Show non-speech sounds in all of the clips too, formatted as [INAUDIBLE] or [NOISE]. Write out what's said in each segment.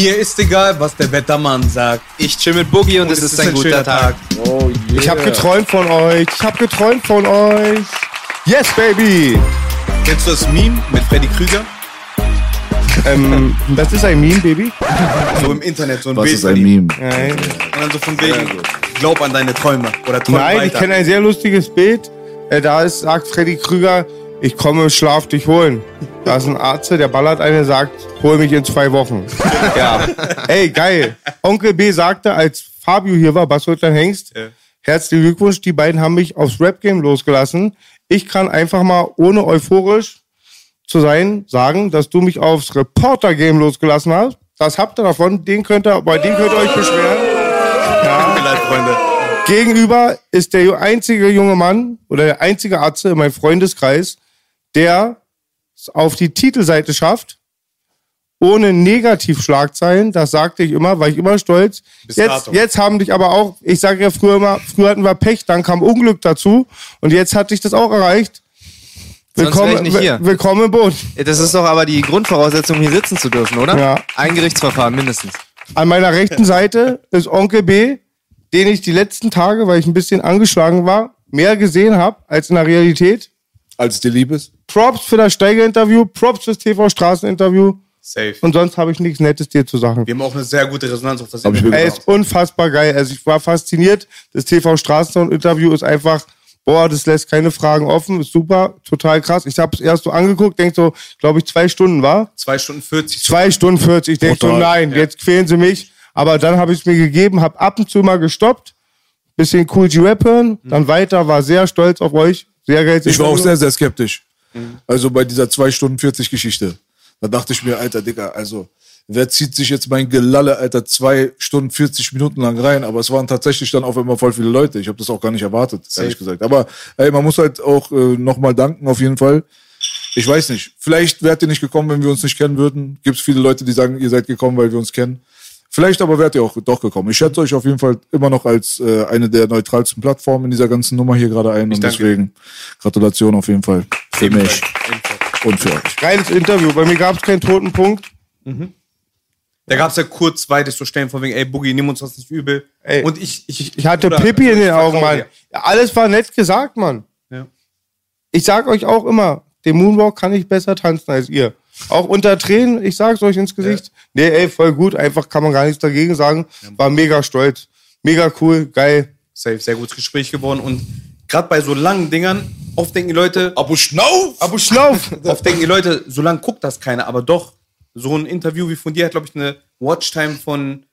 Mir ist egal, was der Wettermann sagt. Ich chill mit Boogie und, es ist ein guter schöner Tag. Oh yeah. Ich habe geträumt von euch. Ich habe geträumt von euch. Yes, baby. Kennst du das Meme mit Freddy Krüger? Ähm, das ist ein Meme, Baby. So im Internet, so ein Was Bild ist von ein. Meme? Nein, Und dann so von wegen, glaub an deine Träume. Oder träum Nein ich weiter. kenne ein sehr lustiges Bild. Äh, da ist, sagt Freddy Krüger, ich komme, schlaf dich holen. Da ist ein Arzt, der ballert eine, sagt, hol mich in zwei Wochen. Ja. [LAUGHS] Ey, geil. Onkel B sagte, als Fabio hier war, Bassholter Hengst, Ja. herzlichen Glückwunsch, die beiden haben mich aufs Rap-Game losgelassen. Ich kann einfach mal, ohne euphorisch zu sein, sagen, dass du mich aufs Reporter-Game losgelassen hast. Das habt ihr davon, den könnt ihr, bei dem könnt ihr euch beschweren. Mir leid, Freunde. Gegenüber ist der einzige junge Mann oder der einzige Arzt in meinem Freundeskreis, der es auf die Titelseite schafft, ohne Negativschlagzeilen. Das sagte ich immer, war ich immer stolz. Bis Jetzt, jetzt haben dich aber auch, ich sage ja früher immer, früher hatten wir Pech, dann kam Unglück dazu und jetzt hat dich das auch erreicht. Hier. willkommen im Boot. Das ist doch aber die Grundvoraussetzung, hier sitzen zu dürfen, oder? Ja. Ein Gerichtsverfahren mindestens. An meiner rechten Seite ist Onkel B, den ich die letzten Tage, weil ich ein bisschen angeschlagen war, mehr gesehen habe als in der Realität. Als dir lieb ist? Props für das Steiger-Interview, Props fürs TV-Straßen-Interview Safe. und sonst habe ich nichts Nettes dir zu sagen. Wir haben auch eine sehr gute Resonanz auf das Hab Interview. Er ist unfassbar geil. Also ich war fasziniert. Das TV-Straßen-Interview ist einfach, boah, das lässt keine Fragen offen. Ist super, total krass. Ich habe es erst so angeguckt, denk so, glaube ich, zwei Stunden war. Zwei Stunden 40. Zwei Stunden 40. Ich denk so, nein, jetzt quälen sie mich. Aber dann habe ich es mir gegeben, habe ab und zu mal gestoppt, bisschen Cool G-Rap hören, dann weiter, war sehr stolz auf euch. Sehr geil. Ich war auch sehr, sehr skeptisch. Also bei dieser 2 Stunden 40 Geschichte. Da dachte ich mir, Alter, Digga, also wer zieht sich jetzt mein Gelalle, Alter, 2 Stunden 40 Minuten lang rein? Aber es waren tatsächlich dann auf einmal voll viele Leute. Ich habe das auch gar nicht erwartet, ehrlich gesagt. Aber ey, man muss halt auch äh, nochmal danken, auf jeden Fall. Ich weiß nicht. Vielleicht wärt ihr nicht gekommen, wenn wir uns nicht kennen würden. Gibt es viele Leute, die sagen, ihr seid gekommen, weil wir uns kennen. Vielleicht aber wärt ihr auch doch gekommen. Ich schätze euch auf jeden Fall immer noch als äh, eine der neutralsten Plattformen in dieser ganzen Nummer hier gerade ein. Und danke deswegen Gratulation auf jeden Fall für mich Ebenfalls. und für euch. Geiles Interview. Bei mir gab es keinen toten Punkt. Da gab es ja kurz zweites so Stellen von wegen, ey, Boogie, nimm uns das nicht übel. Ey, und ich, ich, Ich hatte Bruder, Pipi in ich den Augen, Mann. Ja, alles war nett gesagt, Mann. Ja. Ich sag euch auch immer, den Moonwalk kann ich besser tanzen als ihr. Auch unter Tränen, ich sag's euch ins Gesicht. Nee, ey, voll gut. Einfach kann man gar nichts dagegen sagen. War mega stolz. Mega cool, geil. Safe, sehr gutes Gespräch geworden. Und gerade bei so langen Dingern, oft denken die Leute, Abu Schnauf! Abu Schnauf! [LAUGHS] oft denken die Leute, so lang guckt das keiner, aber doch, so ein Interview wie von dir hat, glaube ich, eine Watchtime von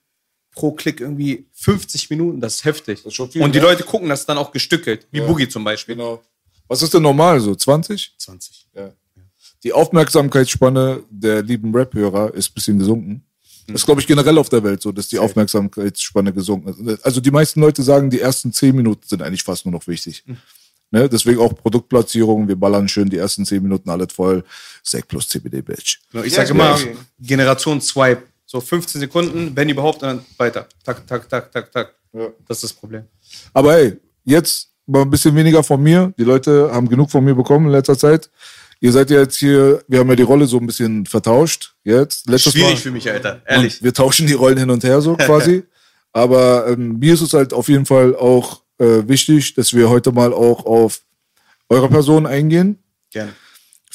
pro Klick irgendwie 50 Minuten. Das ist heftig. ist schon viel, Und die ne? Leute gucken das dann auch gestückelt, wie Boogie zum Beispiel. Genau. Was ist denn normal so? 20? 20. Die Aufmerksamkeitsspanne der lieben Rap-Hörer ist ein bisschen gesunken. Das ist, glaube ich, generell auf der Welt so, dass die Aufmerksamkeitsspanne gesunken ist. Also die meisten Leute sagen, die ersten zehn Minuten sind eigentlich fast nur noch wichtig. Ne? Deswegen auch Produktplatzierung. Wir ballern schön die ersten zehn Minuten alles voll. Sek plus CBD, Bitch. Genau, Ich Ja, sage immer, okay. Generation Swipe. So 15 Sekunden, wenn überhaupt, dann weiter. Tak, tak, tak, tak, tak. Das ist das Problem. Aber hey, jetzt mal ein bisschen weniger von mir. Die Leute haben genug von mir bekommen in letzter Zeit. Ihr seid ja jetzt hier, wir haben ja die Rolle so ein bisschen vertauscht jetzt. Letztes Schwierig Mal, für mich, Alter, ehrlich. Wir tauschen die Rollen hin und her so [LAUGHS] quasi. Aber ähm, mir ist es halt auf jeden Fall auch äh, wichtig, dass wir heute mal auch auf eure Person eingehen. Gerne.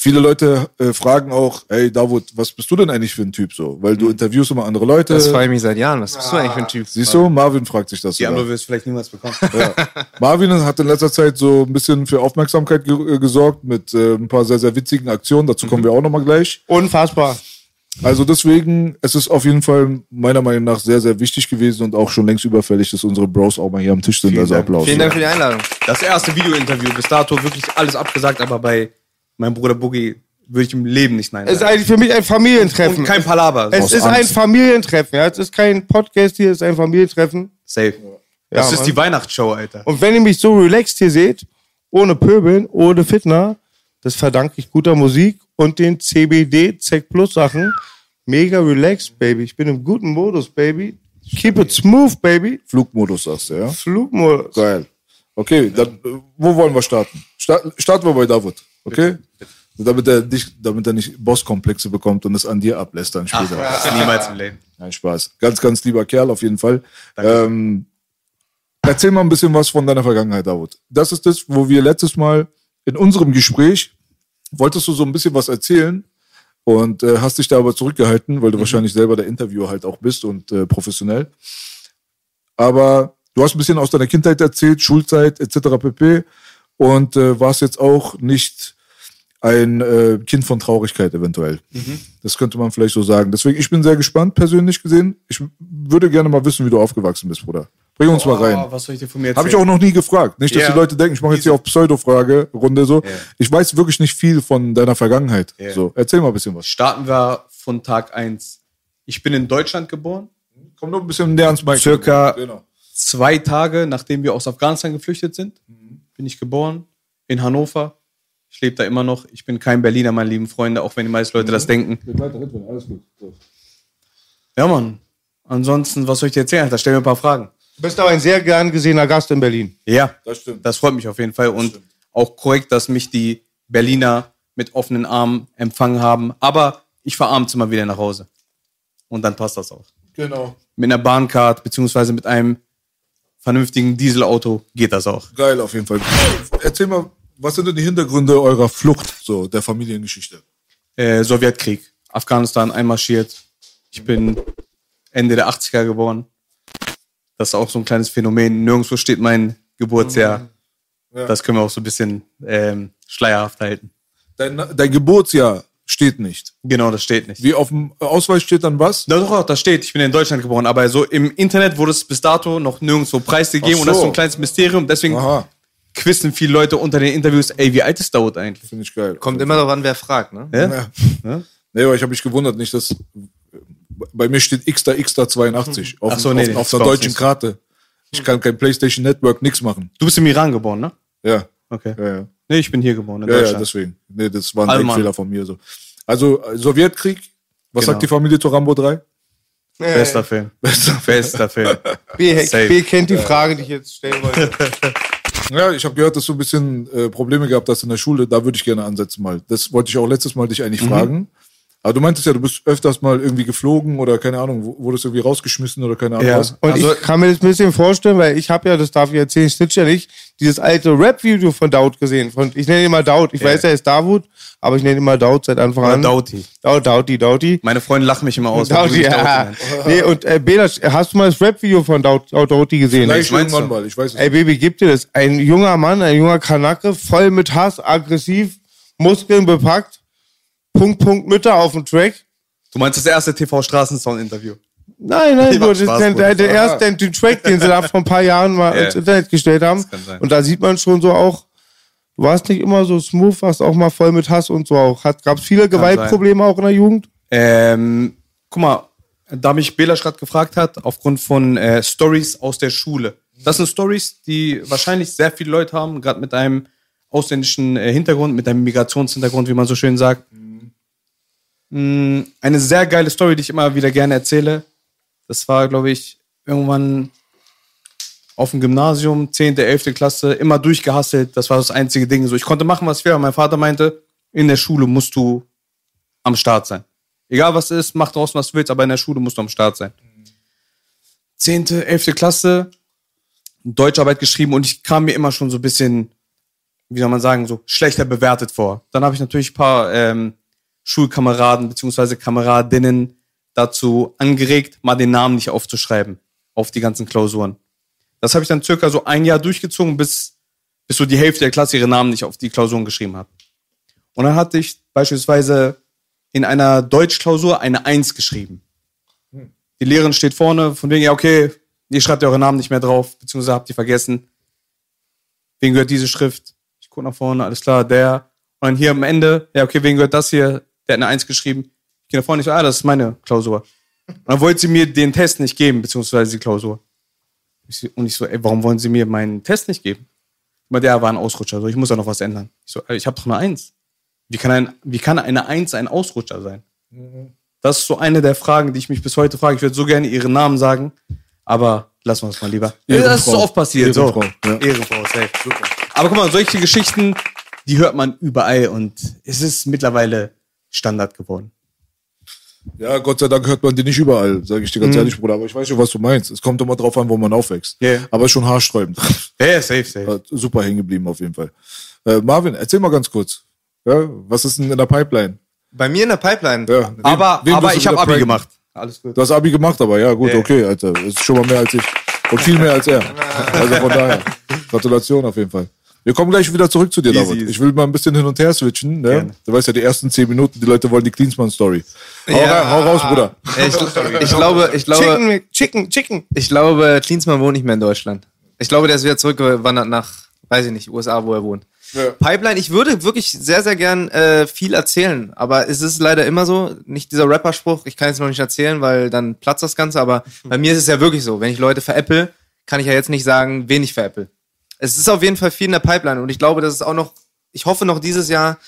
Viele Leute äh, fragen auch, hey Davut, was bist du denn eigentlich für ein Typ so? Weil du mhm. interviewst immer andere Leute. Das frage ich mich seit Jahren. Was bist du eigentlich für ein Typ? Siehst du, Marvin fragt sich das. Die andere wirst vielleicht niemals bekommen. Ja. Marvin hat in letzter Zeit so ein bisschen für Aufmerksamkeit ge äh, gesorgt mit äh, ein paar sehr, sehr witzigen Aktionen. Dazu kommen mhm. wir auch nochmal gleich. Unfassbar. Also deswegen, es ist auf jeden Fall meiner Meinung nach sehr, sehr wichtig gewesen und auch schon längst überfällig, dass unsere Bros auch mal hier am Tisch sind. Vielen also Dank. Applaus. Vielen Dank für die Einladung. Das erste Video-Interview bis dato wirklich alles abgesagt, aber bei meinem Bruder Boogie würde ich im Leben nicht nein sagen. Es ist eigentlich für mich ein Familientreffen. Und kein Palaver. Es ist Angst. ein Familientreffen, ja. Es ist kein Podcast hier, es ist ein Familientreffen. Safe. Ja, das ist Mann. die Weihnachtsshow, Alter. Und wenn ihr mich so relaxed hier seht, ohne Pöbeln, ohne Fitner, das verdanke ich guter Musik und den CBD Zec Plus Sachen. Mega relaxed, Baby. Ich bin im guten Modus, Baby. Keep it smooth, Baby. Flugmodus sagst du, ja? Flugmodus. Geil. Okay, dann, wo wollen wir starten? starten wir bei David, okay? Damit er, nicht, damit er nicht Bosskomplexe bekommt und es an dir ablässt dann später. Ach, ja. niemals im Leben. Nein, Spaß. Ganz, ganz lieber Kerl auf jeden Fall. Ähm, erzähl mal ein bisschen was von deiner Vergangenheit, David. Das ist das, wo wir letztes Mal in unserem Gespräch, wolltest du so ein bisschen was erzählen und äh, hast dich da aber zurückgehalten, weil du mhm. wahrscheinlich selber der Interviewer halt auch bist und äh, professionell. Aber du hast ein bisschen aus deiner Kindheit erzählt, Schulzeit etc. pp. Und äh, warst jetzt auch nicht ein äh, Kind von Traurigkeit eventuell. Mhm. Das könnte man vielleicht so sagen. Deswegen, ich bin sehr gespannt, persönlich gesehen. Ich würde gerne mal wissen, wie du aufgewachsen bist, Bruder. Bring uns oh, mal rein. Was soll ich dir von mir erzählen? Habe ich auch noch nie gefragt. Nicht, dass yeah. die Leute denken, ich mache jetzt hier auf Pseudo-Frage-Runde so. Yeah. Ich weiß wirklich nicht viel von deiner Vergangenheit. Yeah. So, erzähl mal ein bisschen was. Starten wir von Tag eins. Ich bin in Deutschland geboren. Komm noch ein bisschen näher ans Mic. Circa genau. zwei Tage, nachdem wir aus Afghanistan geflüchtet sind, mhm. Bin ich geboren in Hannover ich lebe da immer noch. Ich bin kein Berliner, meine lieben Freunde, auch wenn die meisten Leute das denken. Alles gut. Ja, Mann. Ansonsten, was soll ich dir erzählen? Da stell mir ein paar Fragen. Du bist aber ein sehr gern gesehener Gast in Berlin. Ja, das stimmt. Das freut mich auf jeden Fall. Und auch korrekt, dass mich die Berliner mit offenen Armen empfangen haben. Aber ich fahre abends immer wieder nach Hause. Und dann passt das auch. Genau. Mit einer Bahncard, beziehungsweise mit einem vernünftigen Dieselauto geht das auch. Geil, auf jeden Fall. Erzähl mal, was sind denn die Hintergründe eurer Flucht, so der Familiengeschichte? Äh, Sowjetkrieg, Afghanistan einmarschiert. Ich bin Ende der 80er geboren. Das ist auch so ein kleines Phänomen. Nirgendwo steht mein Geburtsjahr. Mhm. Ja. Das können wir auch so ein bisschen ähm, schleierhaft halten. Dein, dein Geburtsjahr steht nicht. Genau, das steht nicht. Wie auf dem Ausweis steht dann was? Na doch, doch, das steht. Ich bin in Deutschland geboren, aber so im Internet wurde es bis dato noch nirgendwo preisgegeben so. und das ist so ein kleines Mysterium. Deswegen Aha quizzen viele Leute unter den Interviews, ey, wie alt ist Daud eigentlich? Finde ich geil. Kommt immer darauf an, wer fragt, ne? Ja. ja. ja? Nee, aber ich habe mich gewundert, nicht, dass bei mir steht X da X da 82 auf, so, nee, auf, auf der deutschen Karte. Ich kann kein PlayStation Network, nix machen. Du bist im Iran geboren, ne? Ja. Okay. Ja, ja. Nee, ich bin hier geboren, in ja, Deutschland. Ja, deswegen. Nee, das war ein Allmann. Denkfehler von mir so. Also, Sowjetkrieg, was genau. sagt die Familie zu Rambo 3? [LAUGHS] Bester Film. Bester, Bester Film. [LAUGHS] B, B kennt die Frage, die ich jetzt stellen wollte. [LAUGHS] Ja, ich habe gehört, dass du ein bisschen äh, Probleme gehabt hast in der Schule. Da würde ich gerne ansetzen mal. Das wollte ich auch letztes Mal dich eigentlich mhm. fragen. Aber du meintest ja, du bist öfters mal irgendwie geflogen oder keine Ahnung, wurdest irgendwie rausgeschmissen oder keine Ahnung ja. was. Und also, ich kann mir das ein bisschen vorstellen, weil ich habe ja, das darf ich erzählen, ich snitch ja nicht, dieses alte Rap-Video von Daud gesehen. Von, ich nenne ihn mal Daud. Ich ja. weiß, er ist Davut, aber ich nenne ihn mal Daud seit Anfang oder an. Dauti. Daud, Dauti, Dauti. Meine Freunde lachen mich immer aus. Dauti, ja. [LAUGHS] nee, und äh, Bela, hast du mal das Rap-Video von Daud, Dauti gesehen? Vielleicht ich irgendwann mal, ich weiß es Ey, Baby, gib dir das. Ein junger Mann, ein junger Kanake, voll mit Hass, aggressiv, Muskeln bepackt, Punkt, Punkt, Mütter auf dem Track Du meinst das erste TV-Straßensound-Interview? Nein, nein, [LAUGHS] nur Spaß, den, der, der erste den Track, den sie da [LAUGHS] vor ein paar Jahren mal yeah. ins Internet gestellt haben. Und da sieht man schon so auch, du warst nicht immer so smooth, warst auch mal voll mit Hass und so auch. Gab es viele Gewaltprobleme auch in der Jugend? Ähm, guck mal, da mich Bela gerade gefragt hat, aufgrund von äh, Stories aus der Schule. Das sind Stories, die wahrscheinlich sehr viele Leute haben, gerade mit einem ausländischen äh, Hintergrund, mit einem Migrationshintergrund, wie man so schön sagt. Mm, eine sehr geile Story, die ich immer wieder gerne erzähle. Das war, glaube ich, irgendwann auf dem Gymnasium, 10., 11. Klasse, immer durchgehasselt. Das war das einzige Ding. So, ich konnte machen, was ich will. aber Mein Vater meinte, in der Schule musst du am Start sein. Egal was ist, mach draußen, was du willst, aber in der Schule musst du am Start sein. 10., 11. Klasse, Deutscharbeit geschrieben und ich kam mir immer schon so ein bisschen, wie soll man sagen, so schlechter bewertet vor. Dann habe ich natürlich ein paar ähm, Schulkameraden beziehungsweise Kameradinnen dazu angeregt, mal den Namen nicht aufzuschreiben auf die ganzen Klausuren. Das habe ich dann circa so ein Jahr durchgezogen, bis, bis so die Hälfte der Klasse ihre Namen nicht auf die Klausuren geschrieben hat. Und dann hatte ich beispielsweise in einer Deutschklausur eine Eins geschrieben. Die Lehrerin steht vorne, von wegen, ja, okay, ihr schreibt ja eure Namen nicht mehr drauf, beziehungsweise habt ihr vergessen. Wem gehört diese Schrift? Ich gucke nach vorne, alles klar, der. Und dann hier am Ende, ja, okay, wem gehört das hier? Der hat eine Eins geschrieben. Ich gehe nach vorne, ich so, ah, das ist meine Klausur. Und dann wollte sie mir den Test nicht geben, beziehungsweise die Klausur. Ich Und ich so, ey, warum wollen sie mir meinen Test nicht geben? Immer der war ein Ausrutscher, so, ich muss da noch was ändern. Ich so, ich habe doch eine Eins. Wie kann, ein, wie kann eine Eins ein Ausrutscher sein? Das ist so eine der Fragen, die ich mich bis heute frage. Ich würde so gerne ihren Namen sagen, aber lassen wir es mal lieber. Ehrenfrau. Das ist so oft passiert. Ehrenfrau, so. ja. Ehrenfrau, safe. Super. Aber guck mal, solche Geschichten, die hört man überall und es ist mittlerweile Standard geworden. Ja, Gott sei Dank hört man die nicht überall, sage ich dir Mhm. ganz ehrlich, Bruder. Aber ich weiß schon, was du meinst. Es kommt immer drauf an, wo man aufwächst. Ja. Aber ist schon haarsträubend. [LAUGHS] Ja, safe, safe. Hat Super hängen geblieben auf jeden Fall. Äh, Marvin, erzähl mal ganz kurz. Ja, was ist denn in der Pipeline? Bei mir in der Pipeline. Ja, wen- Aber, wen aber ich habe Abi gemacht. Alles gut. Du hast Abi gemacht, aber ja, gut, Ja. okay, Alter. Das ist schon mal mehr als ich. Und viel mehr als er. [LAUGHS] Also von daher. Gratulation auf jeden Fall. Wir kommen gleich wieder zurück zu dir, Easy, David. easy. Ich will mal ein bisschen hin und her switchen. Ne? Gerne. Du weißt ja, die ersten zehn Minuten, die Leute wollen die Cleansman-Story. Hau, Ja. hau raus, Bruder. Ja, Ich, [LAUGHS] ich glaube, ich glaube, Chicken, Chicken, Chicken. ich glaube, Klinsmann wohnt nicht mehr in Deutschland. Ich glaube, der ist wieder zurückgewandert nach, weiß ich nicht, USA, wo er wohnt. Pipeline, ich würde wirklich sehr, sehr gern äh, viel erzählen, aber es ist leider immer so, nicht dieser Rapperspruch, ich kann es noch nicht erzählen, weil dann platzt das Ganze, aber bei mir ist es ja wirklich so, wenn ich Leute veräpple, kann ich ja jetzt nicht sagen, wen ich veräpple. Es ist auf jeden Fall viel in der Pipeline und ich glaube, dass es auch noch, ich hoffe noch dieses Jahr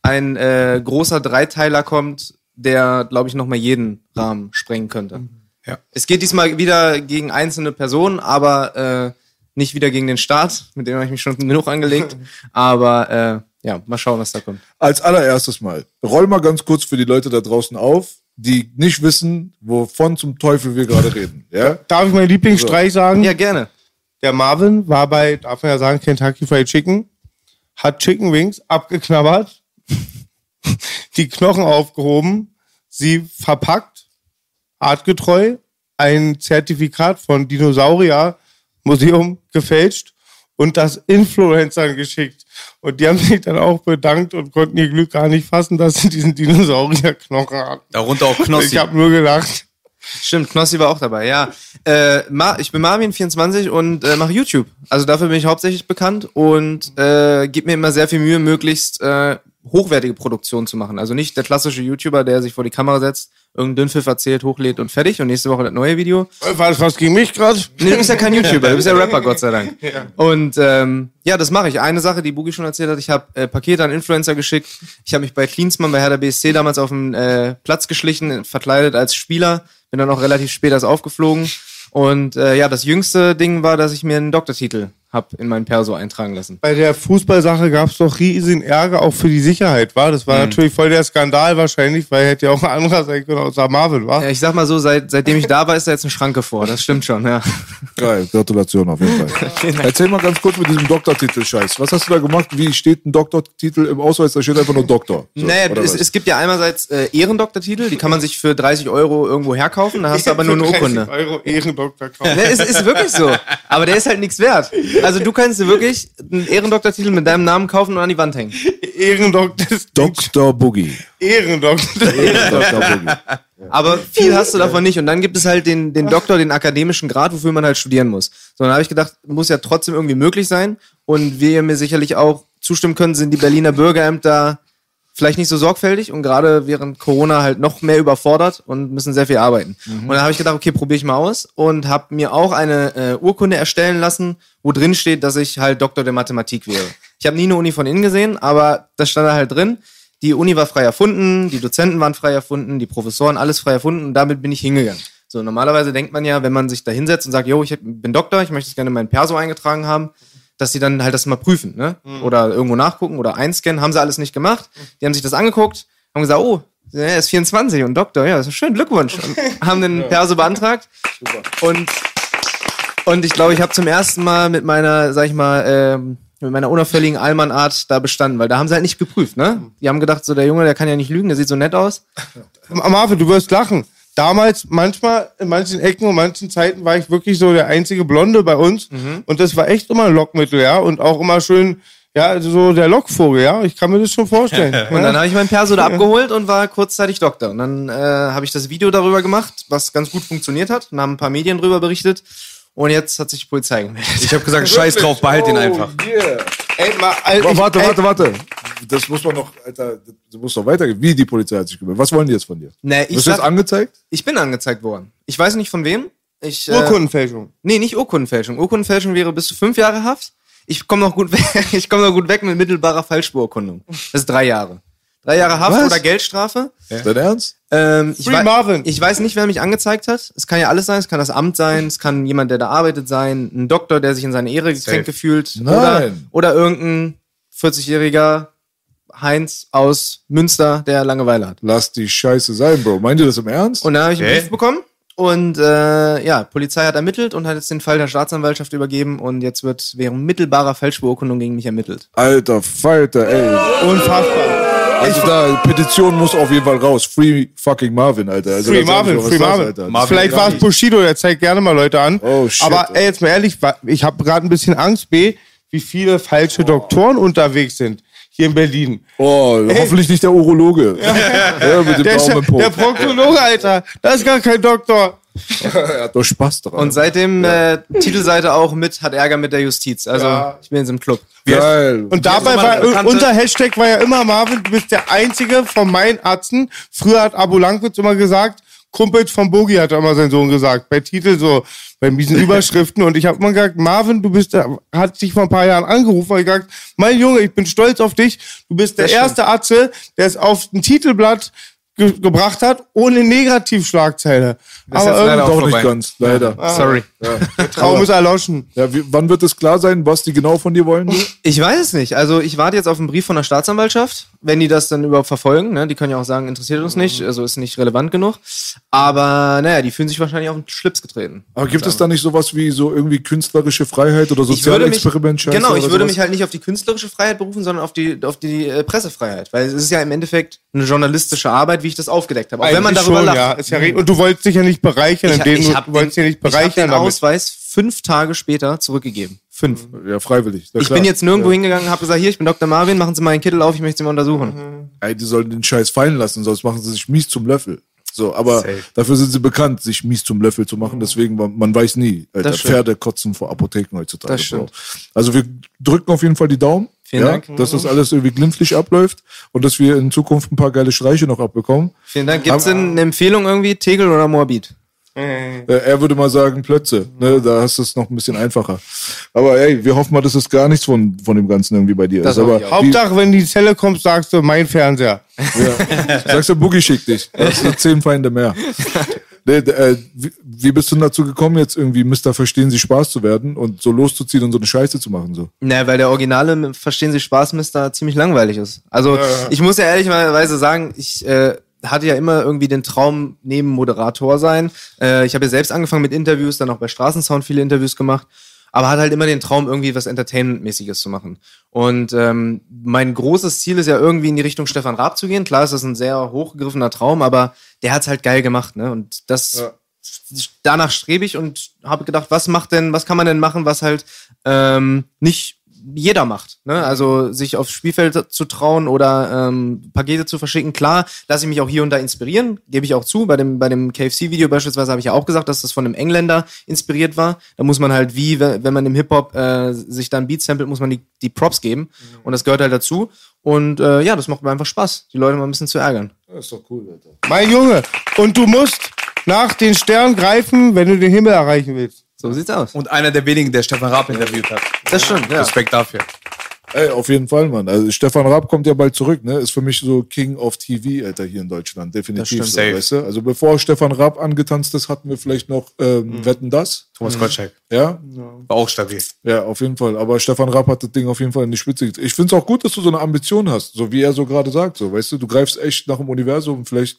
ein äh, großer Dreiteiler kommt, der, glaube ich, noch mal jeden Rahmen sprengen könnte. Ja. Es geht diesmal wieder gegen einzelne Personen, aber äh, nicht wieder gegen den Staat, mit dem habe ich mich schon genug angelegt. [LAUGHS] Aber äh, ja, mal schauen, was da kommt. Als allererstes mal, roll mal ganz kurz für die Leute da draußen auf, die nicht wissen, wovon zum Teufel wir gerade reden. Ja? Darf ich meinen Lieblingsstreich sagen? Ja, gerne. Der Marvin war bei, darf man ja sagen, Kentucky Fried Chicken, hat Chicken Wings abgeknabbert, [LAUGHS] die Knochen aufgehoben, sie verpackt, artgetreu, ein Zertifikat von Dinosaurier Museum gefälscht und das Influencern geschickt. Und die haben sich dann auch bedankt und konnten ihr Glück gar nicht fassen, dass sie diesen Dinosaurierknochen hatten. Darunter auch Knossi. Ich habe nur gedacht, Stimmt, Knossi war auch dabei, ja. Äh, ich bin Marvin24 und äh, mache YouTube. Also dafür bin ich hauptsächlich bekannt und äh, gebe mir immer sehr viel Mühe, möglichst äh, hochwertige Produktionen zu machen. Also nicht der klassische YouTuber, der sich vor die Kamera setzt, irgendeinen Dünnpfiff erzählt, hochlädt und fertig und nächste Woche das neue Video. war das was gegen mich gerade? Nee, du bist ja kein YouTuber, du bist ja [LAUGHS] Rapper, Gott sei Dank. Und ähm, ja, das mache ich. Eine Sache, die Boogie schon erzählt hat, ich habe äh, Pakete an Influencer geschickt. Ich habe mich bei Cleansman bei Hertha BSC damals auf den äh, Platz geschlichen, verkleidet als Spieler. Bin dann auch relativ spät erst aufgeflogen. Und äh, ja, das jüngste Ding war, dass ich mir einen Doktortitel hab in mein Perso eintragen lassen. Bei der Fußballsache gab es doch riesen Ärger auch für die Sicherheit, war? Das war natürlich voll der Skandal wahrscheinlich, weil hätte ja auch ein anderer sein können, außer Marvin, war? Ja, ich sag mal so, seit, seitdem ich da war, ist da jetzt eine Schranke vor. Das stimmt schon, ja. Geil, Gratulation auf jeden Fall. [LAUGHS] Erzähl mal ganz kurz mit diesem Doktortitel-Scheiß. Was hast du da gemacht? Wie steht ein Doktortitel im Ausweis? Da steht einfach nur Doktor. So, naja, es, es gibt ja einerseits äh, Ehrendoktortitel, die kann man sich für 30 Euro irgendwo herkaufen, da hast du aber nur eine Für 30 Urkunde. Euro Ehrendoktor kaufen. Ne, es ist wirklich so. Aber der ist halt nichts wert. Also du kannst dir wirklich einen Ehrendoktortitel mit deinem Namen kaufen und an die Wand hängen. Ehrendoktor. Dr. Boogie. Ehrendoktor. Dr. Boogie. [LAUGHS] Aber viel hast du davon nicht. Und dann gibt es halt den, den Doktor, den akademischen Grad, wofür man halt studieren muss. So, dann habe ich gedacht, muss ja trotzdem irgendwie möglich sein. Und wie ihr mir sicherlich auch zustimmen könnt, sind die Berliner Bürgerämter vielleicht nicht so sorgfältig und gerade während Corona halt noch mehr überfordert und müssen sehr viel arbeiten. Und dann habe ich gedacht, okay, probiere ich mal aus und habe mir auch eine äh, Urkunde erstellen lassen, wo drin steht, dass ich halt Doktor der Mathematik wäre. Ich habe nie eine Uni von innen gesehen, aber das stand da halt drin. Die Uni war frei erfunden, die Dozenten waren frei erfunden, die Professoren, alles frei erfunden und damit bin ich hingegangen. So, normalerweise denkt man ja, wenn man sich da hinsetzt und sagt, yo, ich bin Doktor, ich möchte es gerne in mein Perso eingetragen haben, dass sie dann halt das mal prüfen, ne? Oder irgendwo nachgucken oder einscannen, haben sie alles nicht gemacht. Die haben sich das angeguckt, haben gesagt, oh, er ist 24 und Doktor, ja, das ist schön, Glückwunsch. [LAUGHS] Und haben den Perso beantragt. Und, und ich glaube, ich habe zum ersten Mal mit meiner, sag ich mal, ähm, mit meiner unauffälligen Allmann-Art da bestanden, weil da haben sie halt nicht geprüft, ne? Die haben gedacht, so der Junge, der kann ja nicht lügen, der sieht so nett aus. [LAUGHS] Marvin, du wirst lachen. Damals, manchmal, in manchen Ecken und manchen Zeiten war ich wirklich so der einzige Blonde bei uns. Mhm. Und das war echt immer ein Lockmittel, ja. Und auch immer schön, ja, so der Lockvogel, ja. Ich kann mir das schon vorstellen. [LAUGHS] Und ja? dann habe ich mein Perso da abgeholt und war kurzzeitig Doktor. Und dann äh, habe ich das Video darüber gemacht, was ganz gut funktioniert hat. Und haben ein paar Medien drüber berichtet. Und jetzt hat sich die Polizei gemeldet. Ich habe gesagt, [LAUGHS] scheiß drauf, behalt den einfach. Oh, yeah. Ey, mal, Alter, ich- warte, ey, warte, warte. Das muss man noch, Alter, das muss noch weitergehen. Wie die Polizei hat sich gemeldet. Was wollen die jetzt von dir? Nee, ich, Wirst du jetzt angezeigt? ich bin angezeigt worden. Ich weiß nicht von wem. Ich, äh, Urkundenfälschung. Nee, nicht Urkundenfälschung. Urkundenfälschung wäre bis zu fünf Jahre Haft. Ich komme noch gut [LAUGHS] weg. Ich komme noch gut weg mit mittelbarer Falschbeurkundung. Das ist drei Jahre. Drei Jahre Haft Was? oder Geldstrafe. Dein Ernst? Ähm, ich, Free wei- Marvin. ich weiß nicht, wer mich angezeigt hat. Es kann ja alles sein. Es kann das Amt sein. Es kann jemand, der da arbeitet, sein. Ein Doktor, der sich in seine Ehre gekränkt gefühlt. Nein. Oder, oder irgendein 40-jähriger Heinz aus Münster, der Langeweile hat. Lass die Scheiße sein, Bro. Meint ihr das im Ernst? Und dann habe ich einen Okay. Brief bekommen. Und äh, ja, Polizei hat ermittelt und hat jetzt den Fall der Staatsanwaltschaft übergeben und jetzt wird wegen mittelbarer Falschbeurkundung gegen mich ermittelt. Alter Falter, ey. Unfassbar. Also da, Petition muss auf jeden Fall raus. Free fucking Marvin, Alter. Also, Free Marvin, Free ist das, Marvin. Marvin Vielleicht war es Bushido, der zeigt gerne mal Leute an. Oh, shit, Aber ey. jetzt mal ehrlich, ich habe gerade ein bisschen Angst, B, wie viele falsche Doktoren unterwegs sind hier in Berlin. Oh, hoffentlich nicht der Urologe. [LAUGHS] ja, mit dem Der, ist ja- Daumen im Po. der Proktologe, Alter, das ist gar kein Doktor. Er hat doch Spaß dran. Und seitdem äh, Titelseite auch mit, hat Ärger mit der Justiz. Also Ja. ich bin jetzt im Club. Geil. Und dabei mal war, unser Hashtag war ja immer, Marvin, du bist der Einzige von meinen Atzen. Früher hat Abu Langwitz immer gesagt, Kumpels von Bogi hat immer sein Sohn gesagt, bei Titel so, bei diesen [LAUGHS] Überschriften. Und ich habe immer gesagt, Marvin, du bist, der, hat dich vor ein paar Jahren angerufen und gesagt, mein Junge, ich bin stolz auf dich. Du bist der Das stimmt. erste Atze, der es auf ein Titelblatt ge gebracht hat, ohne Negativschlagzeile. Das ist Aber jetzt leider irgendwie doch vorbei. nicht ganz, leider. Sorry. Der Traum ist erloschen. Ja, wie, wann wird es klar sein, was die genau von dir wollen? Ich weiß es nicht. Also ich warte jetzt auf einen Brief von der Staatsanwaltschaft, wenn die das dann überhaupt verfolgen. Ne? Die können ja auch sagen, interessiert uns nicht, also ist nicht relevant genug. Aber naja, die fühlen sich wahrscheinlich auf den Schlips getreten. Aber gibt es da nicht sowas wie so irgendwie künstlerische Freiheit oder würde mich, Sozialexperiment? genau, ich würde sowas? mich halt nicht auf die künstlerische Freiheit berufen, sondern auf die, auf die äh, Pressefreiheit. Weil es ist ja im Endeffekt eine journalistische Arbeit, wie ich das aufgedeckt habe. Auch wenn man darüber schon, lacht. Ja, ist ja, und du wolltest dich ja nicht bereichern, Ich, indem ich du, wolltest dich den, nicht ich hab bereichern. Ausweis fünf Tage später zurückgegeben. Fünf. Ja, freiwillig. Ja, Ich bin jetzt nirgendwo hingegangen, habe gesagt, hier, ich bin Dr. Marvin, machen Sie mal einen Kittel auf, ich möchte Sie mal untersuchen. Ey, die sollen den Scheiß fallen lassen, sonst machen sie sich mies zum Löffel. So, aber Safe. dafür sind sie bekannt, sich mies zum Löffel zu machen. Deswegen, man, weiß nie. Alter. Pferde kotzen vor Apotheken heutzutage. Das stimmt. Also wir drücken auf jeden Fall die Daumen. Vielen ja, Dank. Dass das alles irgendwie glimpflich abläuft und dass wir in Zukunft ein paar geile Streiche noch abbekommen. Vielen Dank. Gibt es denn eine Empfehlung irgendwie, Tegel oder Moabit? Äh, er würde mal sagen Plötze. Ne? Da hast du es noch ein bisschen einfacher. Aber ey, wir hoffen mal, dass es gar nichts von, von dem Ganzen irgendwie bei dir Das ist. Aber ich auch. wie, Hauptsache, wenn die Zelle kommt, sagst du, mein Fernseher. ja, sagst du, Boogie schickt dich. Das sind [LAUGHS] zehn Feinde mehr. Äh, wie, bist du denn dazu gekommen, jetzt irgendwie Mister Verstehen Sie Spaß zu werden und so loszuziehen und so eine Scheiße zu machen? So? Na, weil der originale Verstehen Sie Spaß Mister ziemlich langweilig ist. Also ich muss ja ehrlicherweise sagen, ich äh, hatte ja immer irgendwie den Traum, neben Moderator sein. Äh, ich habe ja selbst angefangen mit Interviews, dann auch bei Straßensound viele Interviews gemacht. Aber hatte halt immer den Traum, irgendwie was Entertainment-mäßiges zu machen. Und ähm, mein großes Ziel ist ja irgendwie in die Richtung Stefan Raab zu gehen. Klar ist das ein sehr hochgegriffener Traum, aber der hat's halt geil gemacht, ne? Und das danach strebe ich und habe gedacht, was macht denn, was kann man denn machen, was halt ähm, nicht jeder macht. Ne? Also sich aufs Spielfeld zu trauen oder ähm, Pakete zu verschicken. Klar, lasse ich mich auch hier und da inspirieren, gebe ich auch zu. Bei dem, bei dem KFC-Video beispielsweise habe ich ja auch gesagt, dass das von einem Engländer inspiriert war. Da muss man halt wie, wenn man im Hip-Hop äh, sich dann Beat samplet, muss man die, die Props geben. Und das gehört halt dazu. Und äh, ja, das macht mir einfach Spaß, die Leute mal ein bisschen zu ärgern. Das ist doch cool, Alter. Mein Junge. Und du musst nach den Sternen greifen, wenn du den Himmel erreichen willst. So sieht's aus. Und einer der wenigen, der Stefan Raab interviewt hat. Das stimmt, ja. Respekt dafür. Ey, auf jeden Fall, Mann. Also Stefan Raab kommt ja bald zurück, ne? Ist für mich so King of TV, Alter, hier in Deutschland. Definitiv. stimmt. So, Safe. weißt du? Also bevor Stefan Raab angetanzt ist, hatten wir vielleicht noch ähm, Wetten das. Thomas Gottschalk. Ja? War auch stabil. Ja, auf jeden Fall. Aber Stefan Raab hat das Ding auf jeden Fall in die Spitze getrieben. Ich finde es auch gut, dass du so eine Ambition hast, so wie er so gerade sagt. So, weißt du, du greifst echt nach dem Universum, vielleicht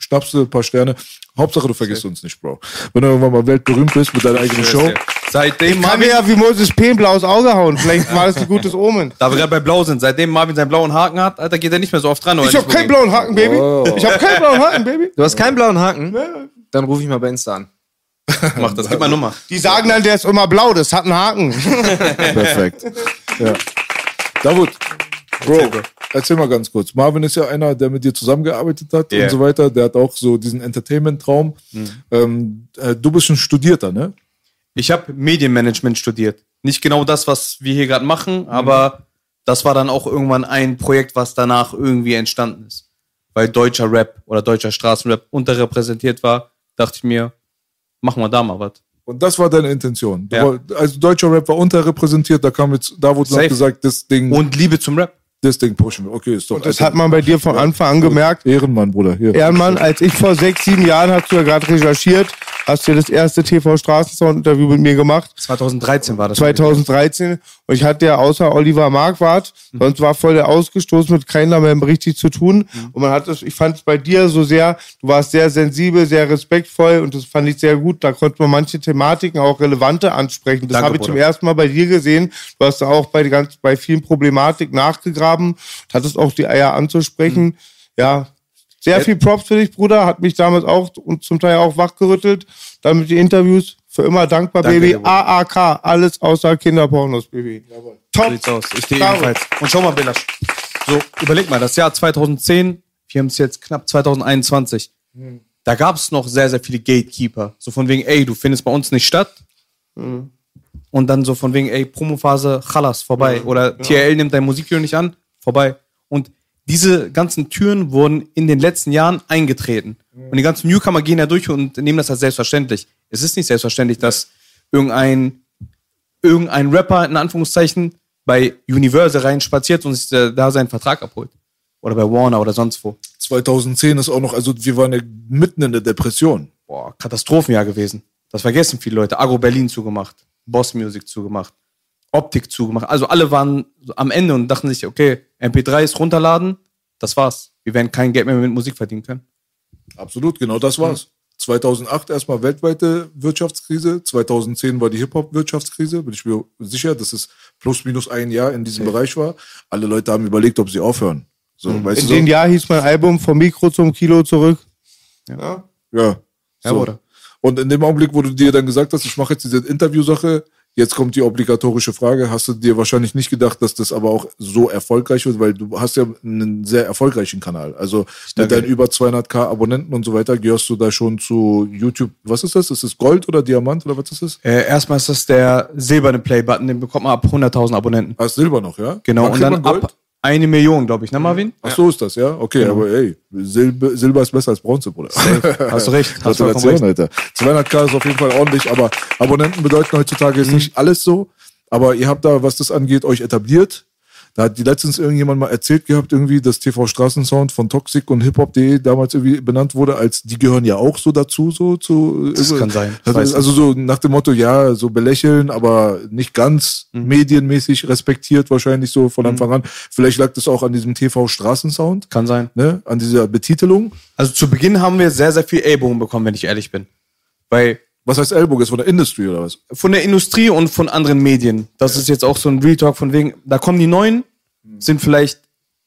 schnappst du ein paar Sterne. Hauptsache, du vergisst uns nicht, Bro. Wenn du irgendwann mal weltberühmt bist mit deiner eigenen Show. Seitdem Kann mir Marvin, ja wie Moses P. ein blaues Auge hauen. Vielleicht war das ein gutes Omen. da wir gerade bei Blau sind, seitdem Marvin seinen blauen Haken hat, Alter, geht er nicht mehr so oft dran. oder Ich hab keinen blauen Haken, Baby. Oh. Ich hab keinen blauen Haken, Baby. Du hast keinen blauen Haken? Dann rufe ich mal bei Insta an. [LAUGHS] Mach das, gib mal Nummer. Die sagen dann, der ist immer blau, das hat einen Haken. [LAUGHS] Perfekt. Ja. Davut, Bro, erzähl mal ganz kurz. Marvin ist ja einer, der mit dir zusammengearbeitet hat Yeah. und so weiter. Der hat auch so diesen Entertainment-Traum. Ähm, äh, du bist ein Studierter, ne? Ich habe Medienmanagement studiert. Nicht genau das, was wir hier gerade machen, aber das war dann auch irgendwann ein Projekt, was danach irgendwie entstanden ist. Weil deutscher Rap oder deutscher Straßenrap unterrepräsentiert war, dachte ich mir, machen wir da mal was. Und das war deine Intention. Ja. woll- also deutscher Rap war unterrepräsentiert, da kam jetzt, da wurde gesagt, das Ding, Und Liebe zum Rap. Das Ding pushen wir. Okay, ist doch. Und das hat man bei dir von Anfang an gemerkt. Ehrenmann, Bruder. Hier. Ehrenmann, als ich vor sechs, sieben Jahren, hast du ja gerade recherchiert, hast du das erste TV-Straßensound-Interview mit mir gemacht. 2013 war das. 2013 und ich hatte ja außer Oliver Marquardt, sonst war voll der ausgestoßen mit keiner mehr richtig zu tun. Und man hat es, ich fand es bei dir so sehr, du warst sehr sensibel, sehr respektvoll und das fand ich sehr gut, da konnte man manche Thematiken auch relevante ansprechen. Das habe ich zum ersten Mal bei dir gesehen, du hast da auch bei, ganz, bei vielen Problematik nachgegraben, hattest auch die Eier anzusprechen, ja, sehr viel Props für dich, Bruder. Hat mich damals auch und zum Teil auch wachgerüttelt. Dann mit den Interviews. Für immer dankbar, Danke Baby. AAK. Alles außer Kinderpornos, Baby. So Top. sieht's aus. Ich stehe ebenfalls. Und schau mal, Belasch. So, überleg mal, das Jahr 2010, wir haben es jetzt knapp 2021. Da gab es noch sehr, sehr viele Gatekeeper. So von wegen, ey, du findest bei uns nicht statt. Und dann so von wegen, ey, Promophase, Chalas, vorbei. Oder TRL nimmt dein Musikvideo nicht an, vorbei. Und diese ganzen Türen wurden in den letzten Jahren eingetreten. Und die ganzen Newcomer gehen da durch und nehmen das als selbstverständlich. Es ist nicht selbstverständlich, dass irgendein irgendein Rapper in Anführungszeichen bei Universal rein spaziert und sich da seinen Vertrag abholt. Oder bei Warner oder sonst wo. 2010 ist auch noch, also wir waren ja mitten in der Depression. Boah, Katastrophenjahr gewesen. Das vergessen viele Leute. Agro Berlin zugemacht, Boss Music zugemacht, Optik zugemacht. Also alle waren am Ende und dachten sich, okay, MP3s runterladen, das war's. Wir werden kein Geld mehr mit Musik verdienen können. Absolut, genau das war's. 2008 erstmal weltweite Wirtschaftskrise, 2010 war die Hip-Hop-Wirtschaftskrise, bin ich mir sicher, dass es plus minus ein Jahr in diesem Bereich war. Alle Leute haben überlegt, ob sie aufhören. So, weißt In du dem so? Jahr hieß mein Album vom Mikro zum Kilo zurück. Ja. Ja. Ja, So. Bruder. Und in dem Augenblick, wo du dir dann gesagt hast, ich mache jetzt diese Interviewsache, jetzt kommt die obligatorische Frage, hast du dir wahrscheinlich nicht gedacht, dass das aber auch so erfolgreich wird, weil du hast ja einen sehr erfolgreichen Kanal. Also mit deinen über 200k Abonnenten und so weiter gehörst du da schon zu YouTube. Was ist das? Ist das Gold oder Diamant oder was ist das? Äh, erstmal ist das der silberne Play-Button, den bekommt man ab 100.000 Abonnenten. Ah, Silber noch, ja? Genau, und dann ab eine Million, glaube ich, ne, Marvin? Ach so ist das, ja? Okay, Genau. aber ey, Silber, Silber ist besser als Bronze, Bruder. Hast du recht. Hast vollkommen Gratulation, recht. Alter. 200k ist auf jeden Fall ordentlich, aber Abonnenten bedeuten heutzutage Mhm. jetzt nicht alles so. Aber ihr habt da, was das angeht, euch etabliert. Da hat die letztens irgendjemand mal erzählt gehabt, irgendwie, dass TV Straßensound von Toxic und hiphop.de damals irgendwie benannt wurde, als die gehören ja auch so dazu, so zu. Das kann sein. Also, also so nach dem Motto, ja, so belächeln, aber nicht ganz Mhm. medienmäßig respektiert, wahrscheinlich so von Anfang an. Vielleicht lag das auch an diesem TV Straßensound, Kann sein. ne, an dieser Betitelung. Also zu Beginn haben wir sehr, sehr viel Ellbogen bekommen, wenn ich ehrlich bin. Weil Was heißt Ellbogen? Ist von der Industry oder was? von der Industrie und von anderen Medien. Das ist jetzt auch so ein Real Talk von wegen, da kommen die Neuen, sind vielleicht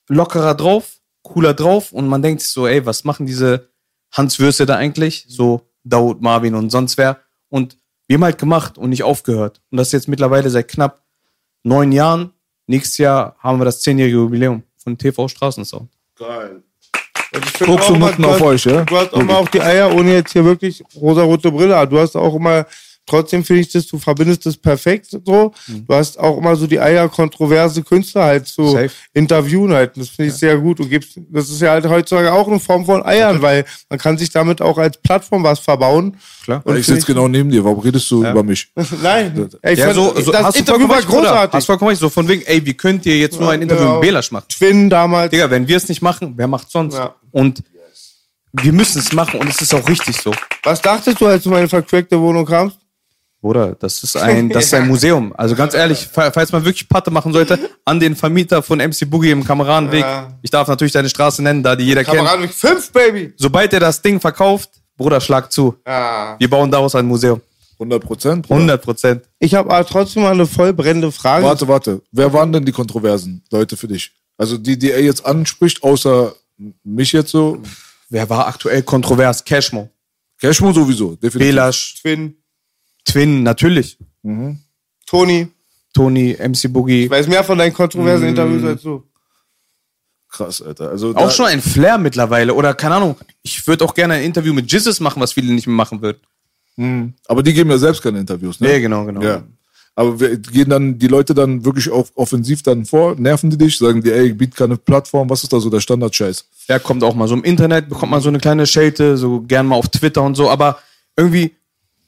lockerer drauf, cooler drauf und man denkt sich so, ey, was machen diese Hans Würste da eigentlich? So Daud, Marvin und sonst wer. Und wir haben halt gemacht und nicht aufgehört. Und das jetzt mittlerweile seit knapp neun Jahren. Nächstes Jahr haben wir das zehnjährige Jubiläum von TV Straßensound. Geil. Und ich Druckst du mal, Nutten auf hast- euch, ja? Du hast auch mal auch die Eier, ohne jetzt hier wirklich rosarote Brille. Du hast auch immer Trotzdem finde ich das, du verbindest das perfekt so. Du hast auch immer so die Eier, kontroverse Künstler halt zu Safe. interviewen halt. Das finde ich sehr gut. Du gibst, das ist ja halt heutzutage auch eine Form von Eiern, weil man kann sich damit auch als Plattform was verbauen. Klar. Und ich sitze genau neben dir. Warum redest du über mich? [LAUGHS] Nein, ich Ja, fand, so, so, das hast Interview war großartig. Hast vollkommen recht. So von wegen, ey, wie könnt ihr jetzt nur ein Interview genau. mit Belasch machen? Twin damals. Digga, wenn wir es nicht machen, wer macht sonst? Ja. Und wir müssen es machen und es ist auch richtig so. Was dachtest du, als du in meine vercrackte Wohnung kamst? Bruder, das ist ein, [LAUGHS] das ist ein Museum. Also ganz ehrlich, fa- falls man wirklich Patte machen sollte, an den Vermieter von MC Boogie im Kameradenweg. Ja. Ich darf natürlich deine Straße nennen, da die jeder kennt. Kamerad mit fünf, Baby. Sobald er das Ding verkauft, Bruder, schlag zu. Ja. Wir bauen daraus ein Museum. 100 Prozent? 100 Prozent. Ich habe aber trotzdem mal eine voll brennende Frage. Warte, warte. Wer waren denn die kontroversen Leute für dich? Also die, die er jetzt anspricht, außer mich jetzt so. Wer war aktuell kontrovers? Cashmo. Cashmo sowieso, definitiv. Belasch, Twin, Twin, natürlich. Toni. Tony, MC Boogie. Ich weiß mehr von deinen kontroversen Interviews als du. Krass, Alter. Also Auch schon ein Flair mittlerweile. Oder keine Ahnung. Ich würde auch gerne ein Interview mit Jizzes machen, was viele nicht mehr machen würden. Aber die geben ja selbst keine Interviews, ne? Nee, genau, genau. Ja. Aber wir- gehen dann die Leute dann wirklich auf, offensiv dann vor? Nerven die dich? Sagen die, ey, biet keine Plattform? Was ist da so der Standard-Scheiß? Der kommt auch mal so im Internet, bekommt man so eine kleine Schelte, so gern mal auf Twitter und so, aber irgendwie,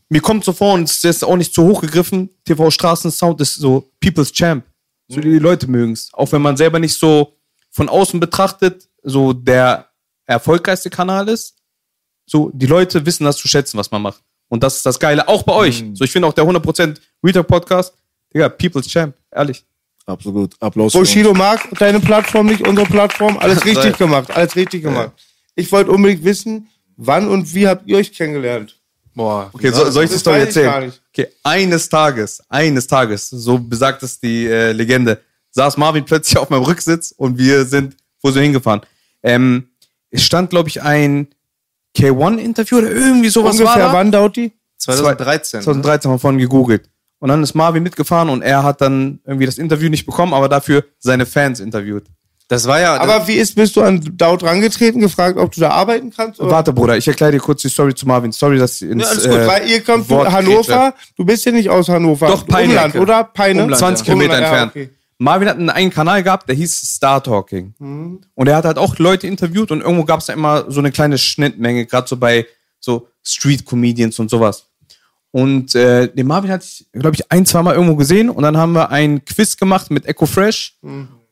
mir kommt so vor, und es ist auch nicht zu hoch gegriffen, TV Straßensound ist so People's Champ. So die Leute mögen es. Auch wenn man selber nicht so von außen betrachtet, so der erfolgreichste Kanal ist, so die Leute wissen das zu schätzen, was man macht. Und das ist das Geile, auch bei euch. So, ich finde auch der 100% Reader Podcast, Digga, People's Champ, ehrlich. Absolut. Applaus. Bushido mag deine Plattform nicht, unsere Plattform. Alles [LAUGHS] richtig gemacht, alles richtig gemacht. Ich wollte unbedingt wissen, wann und wie habt ihr euch kennengelernt? Boah. Okay, so, soll ich Das das Story erzählen? Okay, eines Tages, eines Tages, so besagt es die äh, Legende, saß Marvin plötzlich auf meinem Rücksitz und wir sind wo sind wir hingefahren. Ähm, es stand, glaube ich, ein K1-Interview oder irgendwie sowas war Ungefähr da. wann, Dauti? 2013. 2013 haben wir vorhin gegoogelt. Und dann ist Marvin mitgefahren und er hat dann irgendwie das Interview nicht bekommen, aber dafür seine Fans interviewt. Das war ja. Aber wie ist, bist du an Daut rangetreten, gefragt, ob du da arbeiten kannst? Oder? Warte, Bruder, ich erkläre dir kurz die Story zu Marvin. Sorry, dass ich ins, Ja, alles gut, äh, weil ihr kommt Wort von Hannover, du bist ja nicht aus Hannover. Doch, Peine. Umland, oder? Peine? Umland, 20 ja. Kilometer Umland, entfernt. Ja, okay. Marvin hat einen eigenen Kanal gehabt, der hieß Star Talking. Und er hat halt auch Leute interviewt und irgendwo gab es da immer so eine kleine Schnittmenge, gerade so bei so Street Comedians und sowas. Und äh, den Marvin hatte ich, glaube ich, ein, zwei Mal irgendwo gesehen und dann haben wir ein Quiz gemacht mit Echo Fresh